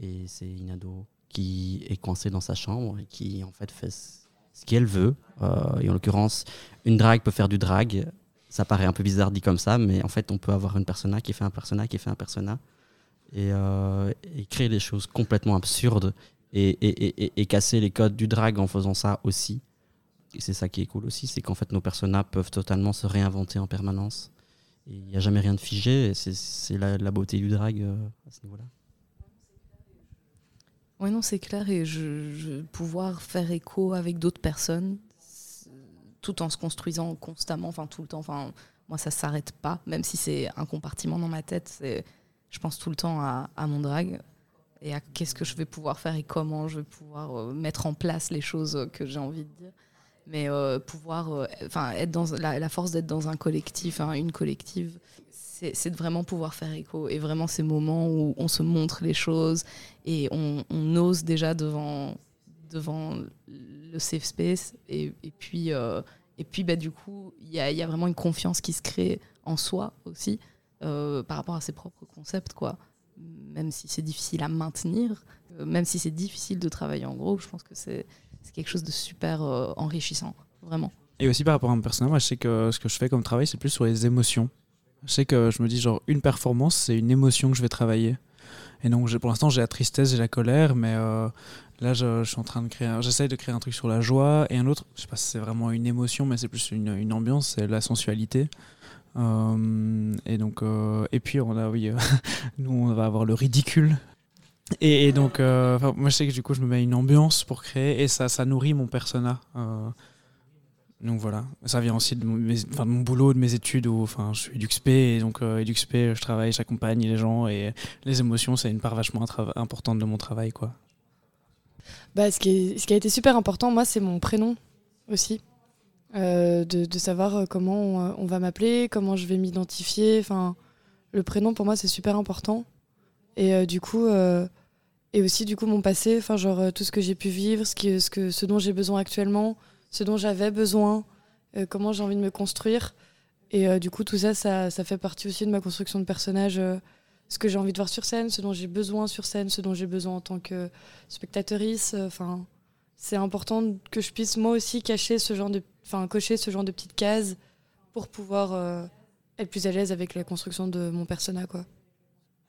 Et c'est une ado qui est coincée dans sa chambre et qui, en fait, fait ce qu'elle veut. Euh, et en l'occurrence, une drag peut faire du drag ça paraît un peu bizarre dit comme ça, mais en fait, on peut avoir une persona qui fait un persona qui fait un persona et, euh, créer des choses complètement absurdes et- et- et casser les codes du drag en faisant ça aussi. C'est ça qui est cool aussi, c'est qu'en fait, nos personas peuvent totalement se réinventer en permanence. Il n'y a jamais rien de figé, c'est- la, la beauté du drag euh, à ce niveau-là. Oui, non, c'est clair. Et pouvoir faire écho avec d'autres personnes, tout en se construisant constamment, enfin tout le temps. Enfin, moi, ça s'arrête pas, même si c'est un compartiment dans ma tête. Je pense tout le temps à, à mon drag et à qu'est-ce que je vais pouvoir faire et comment je vais pouvoir euh, mettre en place les choses que j'ai envie de dire. Mais euh, pouvoir, euh, enfin, être dans la, force d'être dans un collectif, hein, une collective, c'est de vraiment pouvoir faire écho et vraiment ces moments où on se montre les choses et on, ose déjà devant, devant le safe space. Et, puis, euh, et puis bah, du coup, il y a, y a vraiment une confiance qui se crée en soi aussi par rapport à ses propres concepts, quoi. Même si c'est difficile à maintenir, même si c'est difficile de travailler en groupe, je pense que c'est c'est quelque chose de super euh, enrichissant, vraiment. Et aussi par rapport à mon personnage, moi je sais que ce que je fais comme travail, c'est plus sur les émotions. Je sais que je me dis, genre, une performance, c'est une émotion que je vais travailler. Et donc, pour l'instant, j'ai la tristesse, j'ai la colère, mais euh, là, je, suis en train de créer, j'essaye de créer un truc sur la joie. Et un autre, je sais pas si c'est vraiment une émotion, mais c'est plus une, ambiance, c'est la sensualité. Euh, et donc, et puis, on a, oui, nous, on va avoir le ridicule. Et, donc, euh, moi, je sais que du coup, je me mets une ambiance pour créer, et ça, ça nourrit mon persona. Euh, donc voilà, ça vient aussi de mon, boulot, de mes études, où je suis EduxP, et donc euh, EduxP, je travaille, j'accompagne les gens, et les émotions, c'est une part vachement importante de mon travail. quoi. Bah, ce, qui a été super important, moi, c'est mon prénom aussi. Euh, de, savoir comment on, on va m'appeler, comment je vais m'identifier. Enfin, le prénom, pour moi, c'est super important. Et euh, du coup, euh, et aussi, du coup, mon passé, enfin, genre euh, tout ce que j'ai pu vivre, ce, qui, ce, que, ce dont j'ai besoin actuellement, ce dont j'avais besoin, comment j'ai envie de me construire. Et du coup, tout ça, ça, ça fait partie aussi de ma construction de personnage. ce que j'ai envie de voir sur scène, ce dont j'ai besoin sur scène, ce dont j'ai besoin en tant que spectatrice. Enfin, c'est important que je puisse moi aussi cacher ce genre de, cocher ce genre de petites cases pour pouvoir être plus à l'aise avec la construction de mon persona, quoi.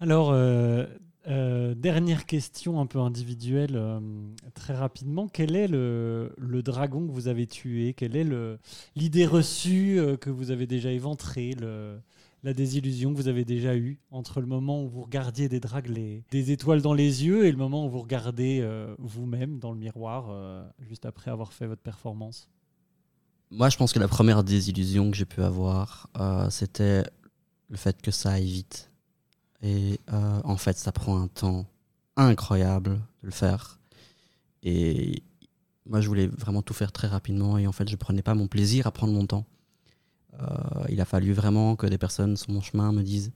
Alors, euh, euh, dernière question un peu individuelle, euh, très rapidement. Quel est le, dragon que vous avez tué? Quelle est l'idée reçue que vous avez déjà éventrée la désillusion que vous avez déjà eue entre le moment où vous regardiez des drags les- des étoiles dans les yeux et le moment où vous regardez vous-même dans le miroir juste après avoir fait votre performance? Moi, je pense que la première désillusion que j'ai pu avoir, c'était le fait que ça aille vite. Et euh, en fait, ça prend un temps incroyable de le faire. Et moi, je voulais vraiment tout faire très rapidement. Et en fait, je prenais pas mon plaisir à prendre mon temps. Euh, il a fallu vraiment que des personnes sur mon chemin me disent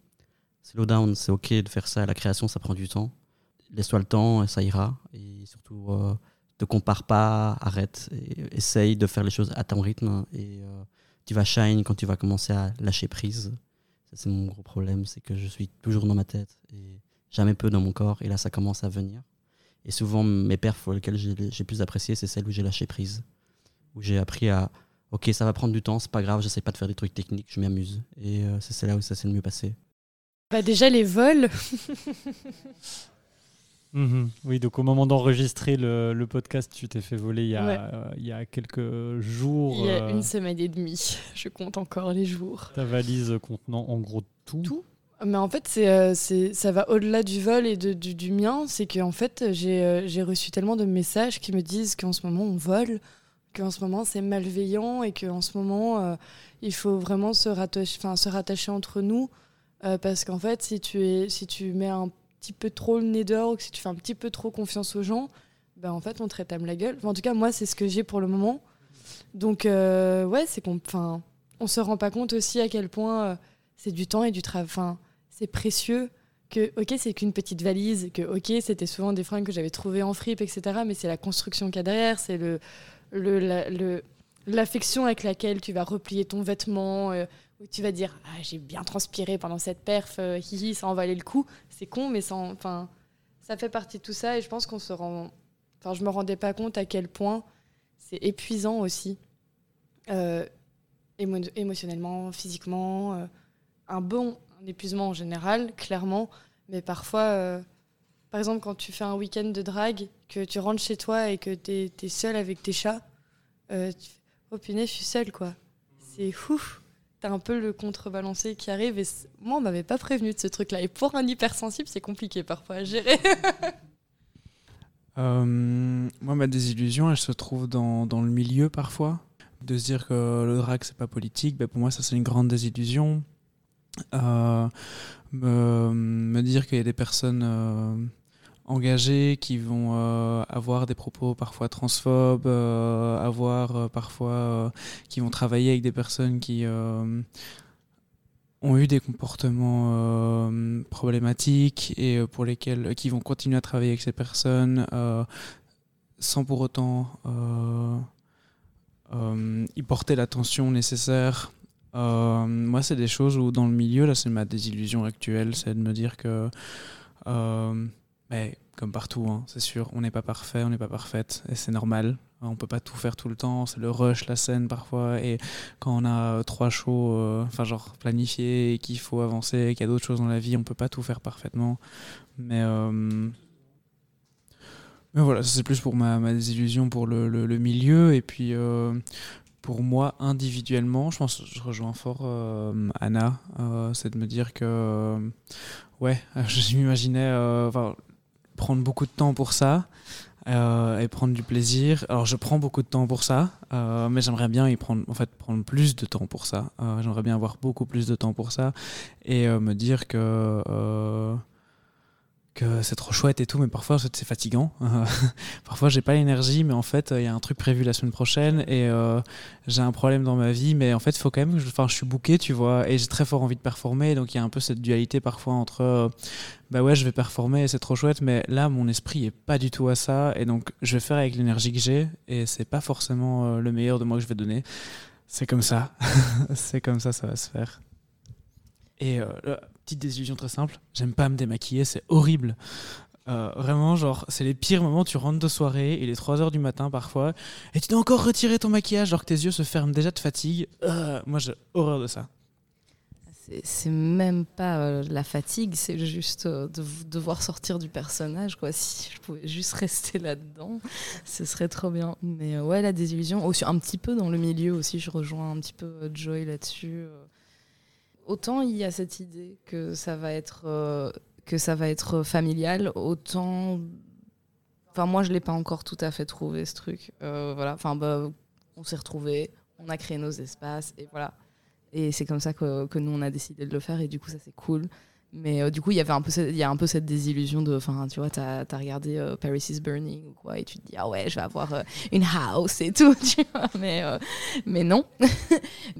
slow down, c'est ok de faire ça. La création, ça prend du temps. Laisse-toi le temps et ça ira. Et surtout, euh, te compare pas, arrête. Essaye de faire les choses à ton rythme. Et euh, tu vas shine quand tu vas commencer à lâcher prise. C'est mon gros problème, c'est que je suis toujours dans ma tête et jamais peu dans mon corps. Et là, ça commence à venir. Et souvent, mes perfs pour lesquels j'ai j'ai plus apprécié, c'est celles où j'ai lâché prise. Où j'ai appris à, ok, ça va prendre du temps, c'est pas grave, j'essaie pas de faire des trucs techniques, je m'amuse. Et euh, c'est c'est là où ça s'est le mieux passé. Bah déjà les vols, Mhm. Oui, donc au moment d'enregistrer le, le podcast, tu t'es fait voler il y a, Ouais. euh, il y a quelques jours. il y a euh, une semaine et demie. Je compte encore les jours. Ta valise contenant en gros tout. Tout. Mais en fait, c'est, euh, c'est, ça va au-delà du vol et de- du, du mien. C'est qu'en fait, j'ai, euh, j'ai reçu tellement de messages qui me disent qu'en ce moment, on vole, qu'en ce moment, c'est malveillant et qu'en ce moment, il faut vraiment se rattacher, se rattacher entre nous. Parce qu'en fait, si tu, es, si tu mets un petit peu trop le nez dehors ou que si tu fais un petit peu trop confiance aux gens, ben, en fait, on te rétame la gueule. En tout cas, moi, c'est ce que j'ai pour le moment. Donc, euh, ouais, c'est qu'on on se rend pas compte aussi à quel point euh, c'est du temps et du travail. C'est précieux que, ok, c'est qu'une petite valise, que, ok, c'était souvent des fringues que j'avais trouvées en fripe, etc. Mais c'est la construction qu'il y a derrière, c'est le, le, le- l'affection avec laquelle tu vas replier ton vêtement, euh, où tu vas dire, ah, j'ai bien transpiré pendant cette perf, euh, hihi, ça en valait le coup. C'est con, mais ça, en- enfin, ça fait partie de tout ça et je pense qu'on se rend. Enfin, je me rendais pas compte à quel point c'est épuisant aussi. Euh, émo- émotionnellement, physiquement, euh, un bon épuisement en général, clairement. Mais parfois, par exemple, quand tu fais un week-end de drague, que tu rentres chez toi et que tu es, seul avec tes chats, tu fais, oh punaise, je suis seule, quoi. C'est ouf. T'as un peu le contrebalancé qui arrive. Et moi, on m'avait pas prévenu de ce truc-là. Et pour un hypersensible, c'est compliqué parfois à gérer. Euh, moi, ma désillusion, elle se trouve dans, dans le milieu parfois. De se dire que le drag, c'est pas politique, ben, pour moi, ça, c'est une grande désillusion. Euh, me, me dire qu'il y a des personnes engagées qui vont euh, avoir des propos parfois transphobes, euh, avoir euh, parfois qui vont travailler avec des personnes qui ont eu des comportements problématiques et pour qui vont continuer à travailler avec ces personnes sans pour autant y porter l'attention nécessaire. Moi, c'est des choses où dans le milieu, là, c'est ma désillusion actuelle, c'est de me dire que, mais comme partout, hein, c'est sûr, on n'est pas parfait, on n'est pas parfaite, et c'est normal. On peut pas tout faire tout le temps, c'est le rush, la scène parfois, et quand on a euh, trois shows, euh, enfin genre planifiés, et qu'il faut avancer, et qu'il y a d'autres choses dans la vie, on peut pas tout faire parfaitement. Mais, euh, voilà, c'est plus pour ma, désillusion pour le, milieu, et puis pour moi individuellement, je pense que je rejoins fort Anna, c'est de me dire que, ouais, je m'imaginais prendre beaucoup de temps pour ça. euh, et prendre du plaisir. Alors je prends beaucoup de temps pour ça, euh, mais j'aimerais bien y prendre, en fait, prendre plus de temps pour ça. Euh, j'aimerais bien avoir beaucoup plus de temps pour ça et me dire que que c'est trop chouette et tout, mais parfois c'est fatigant. Euh, parfois j'ai pas l'énergie, mais en fait il y a un truc prévu la semaine prochaine et euh, j'ai un problème dans ma vie, mais en fait faut quand même que je, je suis booké, tu vois, et j'ai très fort envie de performer, donc il y a un peu cette dualité parfois entre euh, bah ouais je vais performer, c'est trop chouette, mais là mon esprit est pas du tout à ça, et donc je vais faire avec l'énergie que j'ai, et c'est pas forcément euh, le meilleur de moi que je vais donner. C'est comme ça, c'est comme ça, ça va se faire. Et euh, petite désillusion très simple, j'aime pas me démaquiller, c'est horrible. Euh, vraiment, genre, c'est les pires moments. Tu rentres de soirée, il est 3h du matin parfois, et tu dois encore retirer ton maquillage alors que tes yeux se ferment déjà de fatigue. Euh, moi, j'ai horreur de ça. C'est- même pas euh, la fatigue, c'est juste de devoir sortir du personnage. Quoi. Si je pouvais juste rester là-dedans, ce serait trop bien. Mais ouais, la désillusion, aussi un petit peu dans le milieu aussi, je rejoins un petit peu Joy là-dessus. Autant il y a cette idée que ça va être, euh, que ça va être familial, autant. Enfin, moi, je l'ai pas encore tout à fait trouvé ce truc. Euh, voilà. Enfin, bah, on s'est retrouvés, on a créé nos espaces et voilà. Et c'est comme ça que, que nous, on a décidé de le faire. Et du coup, ça, c'est cool. Mais euh, du coup, il y avait un peu il y a un peu cette désillusion de. Enfin, tu vois, t'as as regardé euh, Paris is Burning ou quoi, et tu te dis, ah ouais, je vais avoir euh, une house et tout, tu vois. Mais, mais non.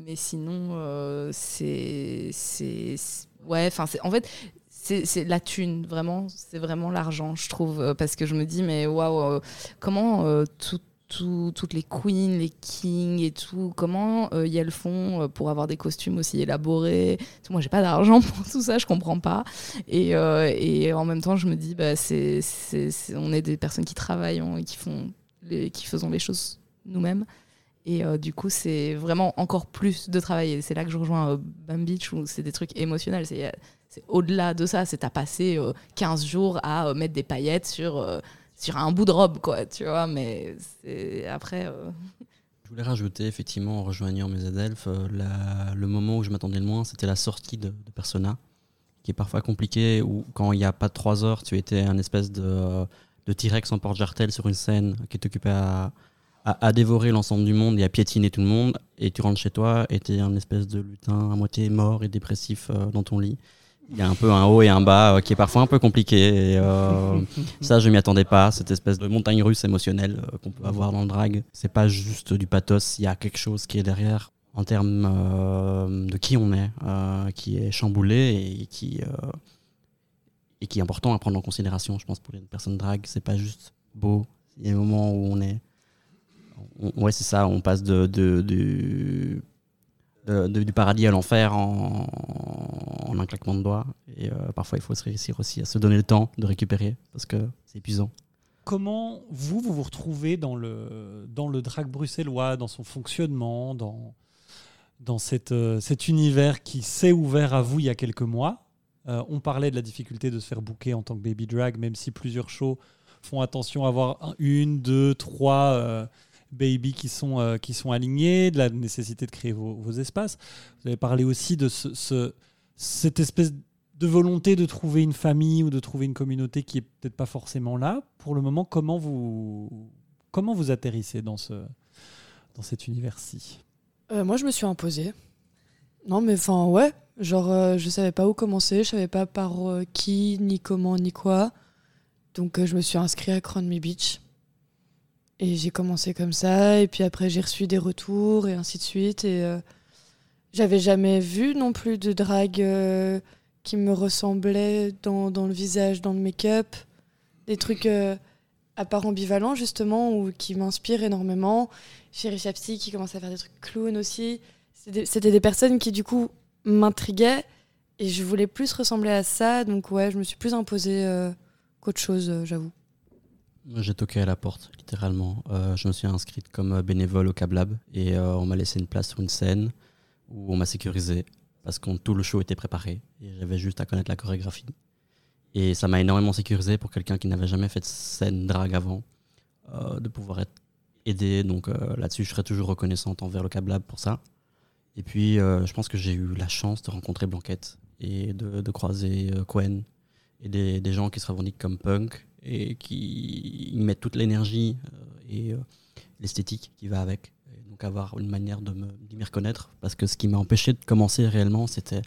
mais sinon, c'est. c'est- Ouais, enfin, en fait. C'est la thune, vraiment, c'est vraiment l'argent, je trouve, parce que je me dis, mais waouh, comment tout, tout- toutes les queens, les kings et tout, comment euh, elles font euh, pour avoir des costumes aussi élaborés? Moi, j'ai pas d'argent pour tout ça, je comprends pas. Et, euh, en même temps, je me dis, bah, on est des personnes qui travaillent et qui, font qui faisons les choses nous-mêmes. Et euh, du coup, c'est vraiment encore plus de travail. Et c'est là que je rejoins euh, Bam Beach, où c'est des trucs émotionnels. C'est, au-delà de ça. C'est t'as passé euh, 15 jours à mettre des paillettes sur, sur un bout de robe, quoi, tu vois. Mais après... euh, Je voulais rajouter, effectivement, en rejoignant mes Adelphes, euh, le moment où je m'attendais le moins, c'était la sortie de, de Persona, qui est parfois compliqué, où quand il n'y a pas de 3 heures, tu étais un espèce de, de T-Rex en porte-jartel sur une scène qui t'occupait à, à, à dévorer l'ensemble du monde et à piétiner tout le monde, et tu rentres chez toi et tu es un espèce de lutin à moitié mort et dépressif euh, dans ton lit. Il y a un peu un haut et un bas euh, qui est parfois un peu compliqué. Et, euh, ça, je m'y attendais pas. Cette espèce de montagne russe émotionnelle euh, qu'on peut avoir dans le drag. C'est pas juste du pathos. Il y a quelque chose qui est derrière en termes de qui on est, qui est chamboulé et qui, et qui est important à prendre en considération. Je pense pour les personnes drag, c'est pas juste beau. Il y a des moments où on est. on- ouais, c'est ça. On passe de, de- de- du paradis à l'enfer en, un claquement de doigts. Et euh, parfois, il faut se réussir aussi à se donner le temps de récupérer parce que c'est épuisant. Comment vous, vous vous retrouvez dans le, dans le drag bruxellois, dans son fonctionnement, dans, dans cette, euh, cet univers qui s'est ouvert à vous il y a quelques mois? Euh, on parlait de la difficulté de se faire booker en tant que baby drag, même si plusieurs shows font attention à avoir un- une, deux, trois euh, baby qui sont, euh, qui sont alignés, de la nécessité de créer vos, espaces. Vous avez parlé aussi de ce, ce- cette espèce de volonté de trouver une famille ou de trouver une communauté qui est peut-être pas forcément là. Pour le moment, comment vous, comment vous atterrissez dans, ce, dans cet univers-ci? Euh, moi, je me suis imposée. Non, mais enfin, ouais. Genre, euh, je savais pas où commencer, je savais pas par euh, qui, ni comment, ni quoi. Donc, je me suis inscrite à Crown Me Beach. Et j'ai commencé comme ça. Et puis après, j'ai reçu des retours et ainsi de suite. Et euh, j'avais jamais vu non plus de drague euh, qui me ressemblait dans, le visage, dans le make-up. Des trucs euh, à part ambivalents, justement, ou qui m'inspirent énormément. Chérie Chapsy qui commence à faire des trucs clown aussi. C'était des- personnes qui, du coup, m'intriguaient. Et je voulais plus ressembler à ça. Donc, ouais, je me suis plus imposée qu'autre chose, j'avoue. Moi, J'ai toqué à la porte, littéralement. Euh, je me suis inscrite comme euh, bénévole au Cab Lab et euh, on m'a laissé une place sur une scène où on m'a sécurisé parce que tout le show était préparé et j'avais juste à connaître la chorégraphie. Et ça m'a énormément sécurisé pour quelqu'un qui n'avait jamais fait de scène drague avant, euh, de pouvoir être aidé. Donc euh, là-dessus, je serai toujours reconnaissante envers le Cab Lab pour ça. Et puis, euh, je pense que j'ai eu la chance de rencontrer Blanquette et de, croiser euh, Quen et des, des gens qui se revendiquent comme punk et qui y mettent toute l'énergie euh, et euh, l'esthétique qui va avec. Donc avoir une manière de me- m'y reconnaître. Parce que ce qui m'a empêché de commencer réellement, c'était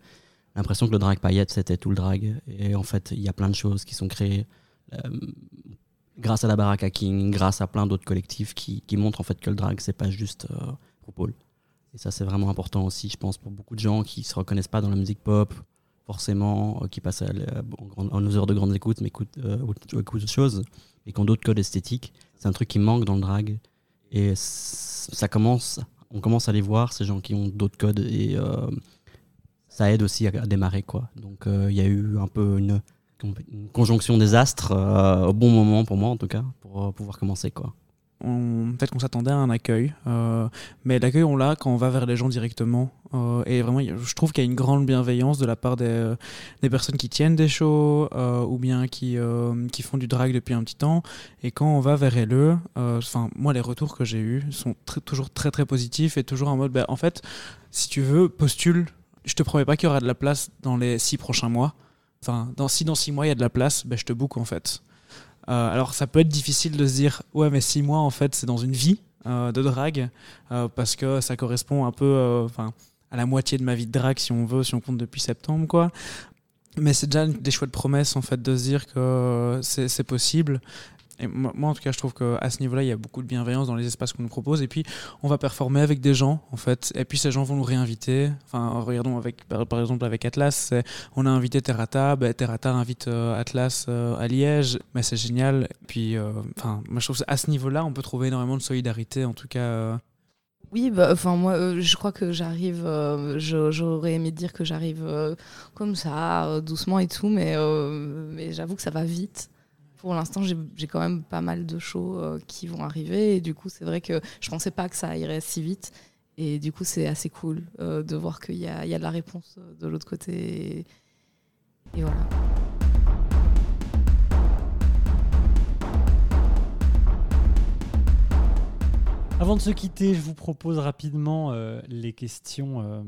l'impression que le drag paillette, c'était tout le drag. Et en fait, il y a plein de choses qui sont créées euh, grâce à la Baraka King, grâce à plein d'autres collectifs qui, qui montrent en fait que le drag, c'est pas juste euh, RuPaul. Et ça, c'est vraiment important aussi, je pense, pour beaucoup de gens qui se reconnaissent pas dans la musique pop, forcément, euh, qui passent à, en, en heures de grandes écoutes, mais écoutent, euh, autre- autre chose, et qui ont d'autres codes esthétiques. C'est un truc qui manque dans le drag. Et ça commence, on commence à les voir, ces gens qui ont d'autres codes, et euh, ça aide aussi à, démarrer. quoi. Donc euh, il y a eu un peu une, conjonction des astres euh, au bon moment pour moi, en tout cas, pour euh, pouvoir commencer. quoi. Peut-être qu'on s'attendait à un accueil, euh, mais l'accueil on l'a quand on va vers les gens directement. euh, et vraiment, je trouve qu'il y a une grande bienveillance de la part des, euh, personnes qui tiennent des shows ou bien qui, qui font du drag depuis un petit temps. Et quand on va vers LE, enfin moi les retours que j'ai eus sont toujours très très positifs et toujours en mode, bah, en fait, si tu veux, postule. Je te promets pas qu'il y aura de la place dans les six prochains mois. Enfin, dans, si dans six mois il y a de la place, ben, je te book en fait. Euh, alors ça peut être difficile de se dire ouais mais six mois en fait c'est dans une vie euh, de drague euh, parce que ça correspond un peu enfin à la moitié de ma vie de drague si on veut si on compte depuis septembre quoi. Mais c'est déjà des chouettes promesses en fait de se dire que c'est possible moi, en tout cas je trouve qu'à ce niveau là il y a beaucoup de bienveillance dans les espaces qu'on nous propose et puis on va performer avec des gens en fait et puis ces gens vont nous réinviter enfin regardons avec par, exemple avec Atlas on a invité Terrata, ben, Terrata invite euh, Atlas euh, à Liège, mais c'est génial. Puis, euh, enfin, moi je trouve qu'à ce niveau-là, on peut trouver énormément de solidarité, en tout cas. Oui, bah, enfin moi, je crois que j'arrive. J'aurais aimé dire que j'arrive comme ça, doucement et tout, mais, mais j'avoue que ça va vite. Pour l'instant, j'ai quand même pas mal de shows euh, qui vont arriver, et du coup, c'est vrai que je pensais pas que ça irait si vite. Et du coup, c'est assez cool euh, de voir qu'il y y a de la réponse euh, de l'autre côté. Et, voilà. Avant de se quitter, je vous propose rapidement les questions,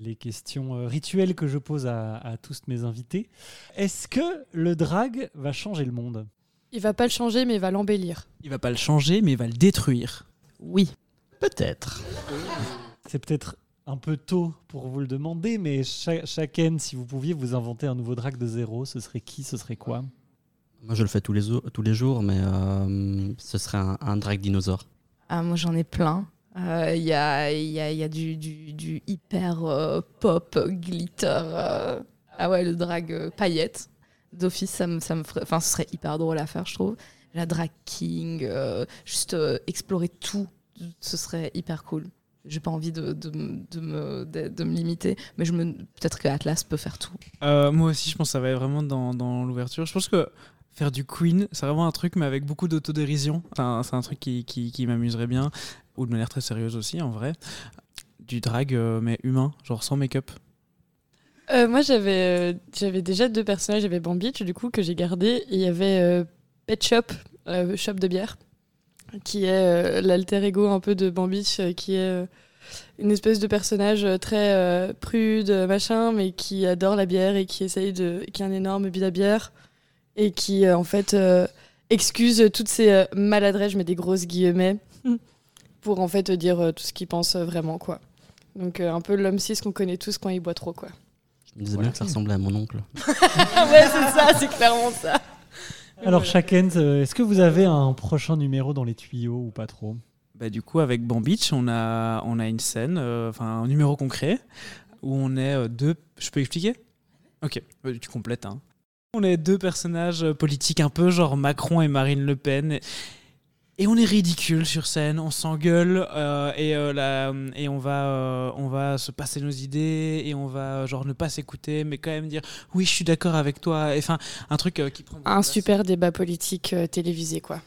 les questions euh, rituelles que je pose à, à tous mes invités. Est-ce que le drag va changer le monde? Il va pas le changer, mais il va l'embellir. Il va pas le changer, mais il va le détruire. Oui. Peut-être. C'est peut-être un peu tôt pour vous le demander, mais cha- chacun, si vous pouviez vous inventer un nouveau drag de zéro, ce serait qui Ce serait quoi? Moi, je le fais tous les, tous les jours, mais euh, ce serait un, un drag dinosaure. Ah, moi, j'en ai plein. Euh, Il y, a, y, a, y a du, du, hyper euh, pop, glitter. euh. Ah ouais, le drag euh, paillette. D'office, ça me, ça me ferait. Enfin, ce serait hyper drôle à faire, je trouve. La drag king, euh, juste euh, explorer tout, ce serait hyper cool. J'ai pas envie de, de, me, de, me limiter, mais je me peut-être que Atlas peut faire tout. Euh, moi aussi, je pense que ça va être vraiment dans, dans l'ouverture. Je pense que faire du Queen, c'est vraiment un truc, mais avec beaucoup d'autodérision. C'est un, truc qui, qui m'amuserait bien, ou de manière très sérieuse aussi, en vrai. du drag, euh, mais humain, genre sans make-up. Euh, moi, j'avais euh, j'avais déjà deux personnages. J'avais Bambitch, du coup, que j'ai gardé. Et il y avait euh, Pet Shop, euh, shop de bière, qui est euh, l'alter ego un peu de Bambitch, euh, qui est euh, une espèce de personnage très euh, prude, machin, mais qui adore la bière et qui essaye de. qui a un énorme bide à bière. Et qui, euh, en fait, euh, excuse toutes ses maladresses, je mets des grosses guillemets, pour en fait dire euh, tout ce qu'il pense euh, vraiment, quoi. Donc, euh, un peu l'homme cis qu'on connaît tous quand il boit trop, quoi. Je me disais bien que ça ressemblait à mon oncle. ouais, c'est ça, c'est clairement ça. Alors, Shaken, euh, est-ce que vous avez un prochain numéro dans les tuyaux ou pas trop? Bah, du coup, avec Bambitch, on a, on a une scène, euh, enfin un numéro concret, où on est euh, deux. Je peux expliquer? Ok, euh, tu complètes. Hein. On est deux personnages politiques un peu genre Macron et Marine Le Pen. Et on est ridicule sur scène, on s'engueule euh, et, euh, la- et on, va, euh, on va se passer nos idées et on va genre ne pas s'écouter mais quand même dire oui je suis d'accord avec toi. Et, Enfin un truc euh, qui prend Un place. super débat politique euh, télévisé, quoi.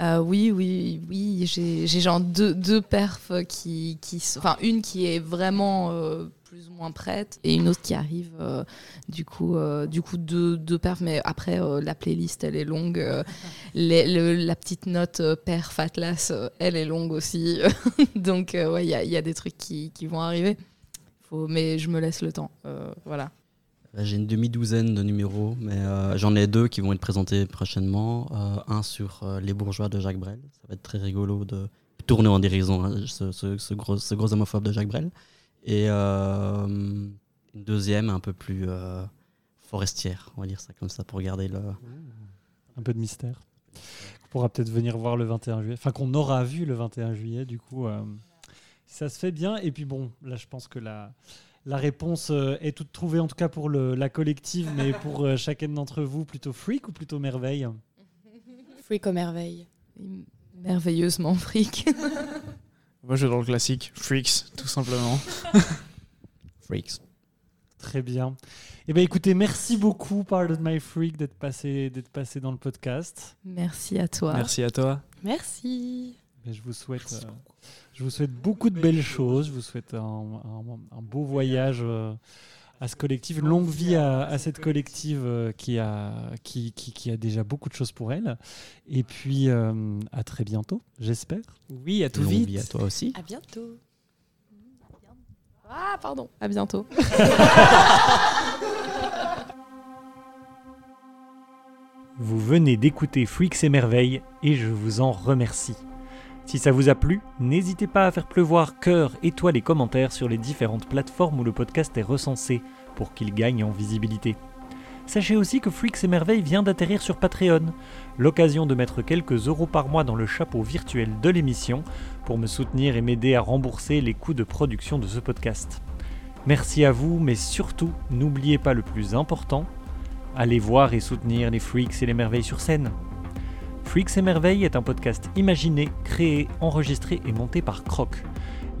Euh, oui, oui, oui. J'ai j'ai genre deux, deux perfs qui, qui. Enfin, une qui est vraiment euh, plus ou moins prête et une autre qui arrive. euh, du coup, euh, du coup deux, deux perfs. Mais après, euh, la playlist, elle est longue. euh, les- le- la petite note euh, perf Atlas, euh, elle est longue aussi. Donc, euh, ouais, il y a, il y a des trucs qui, qui vont arriver. Faut, mais je me laisse le temps. euh, voilà. Là, J'ai une demi-douzaine de numéros, mais euh, j'en ai deux qui vont être présentés prochainement. Euh, un sur euh, Les bourgeois de Jacques Brel. Ça va être très rigolo de tourner en dérision hein, ce, ce- ce gros, ce gros homophobe de Jacques Brel. Et euh, une deuxième un peu plus euh, forestière, on va dire ça comme ça, pour garder le... Un peu de mystère. On pourra peut-être venir voir le 21 juillet. Enfin, qu'on aura vu le 21 juillet, du coup. euh, ça se fait bien. Et puis bon, là, je pense que la, la réponse est toute trouvée, en tout cas pour le- la collective, mais pour euh, chacun d'entre vous, plutôt freak ou plutôt merveille? Freak aux merveilles. Merveilleusement fric. Moi je vais dans le classique, Freaks tout simplement. Freaks. Très bien. Eh bien, écoutez, merci beaucoup, Pardon My Freak, d'être passé, d'être passé dans le podcast. Merci à toi. Merci à toi. Merci. Mais je vous souhaite, euh, je vous souhaite beaucoup de belles choses. Je vous souhaite un, un- un beau voyage euh, à ce collectif, une longue vie à, à cette collective euh, qui, a, qui, qui- qui a déjà beaucoup de choses pour elle. Et puis, euh, à très bientôt, j'espère. Oui, à tout Longue vite. vie à toi aussi. À bientôt. Ah, pardon. À bientôt. Vous venez d'écouter Freaks et Merveilles et je vous en remercie. Si ça vous a plu, n'hésitez pas à faire pleuvoir cœur, étoiles et commentaires sur les différentes plateformes où le podcast est recensé pour qu'il gagne en visibilité. Sachez aussi que Freaks et Merveilles vient d'atterrir sur Patreon, l'occasion de mettre quelques euros par mois dans le chapeau virtuel de l'émission pour me soutenir et m'aider à rembourser les coûts de production de ce podcast. Merci à vous, mais surtout, n'oubliez pas le plus important, allez voir et soutenir les Freaks et les Merveilles sur scène. Freaks et Merveilles est un podcast imaginé, créé, enregistré et monté par Croc.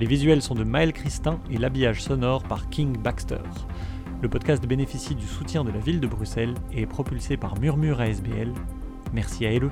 Les visuels sont de Maël Christin et l'habillage sonore par King Baxter. Le podcast bénéficie du soutien de la ville de Bruxelles et est propulsé par Murmure ASBL. Merci à LE.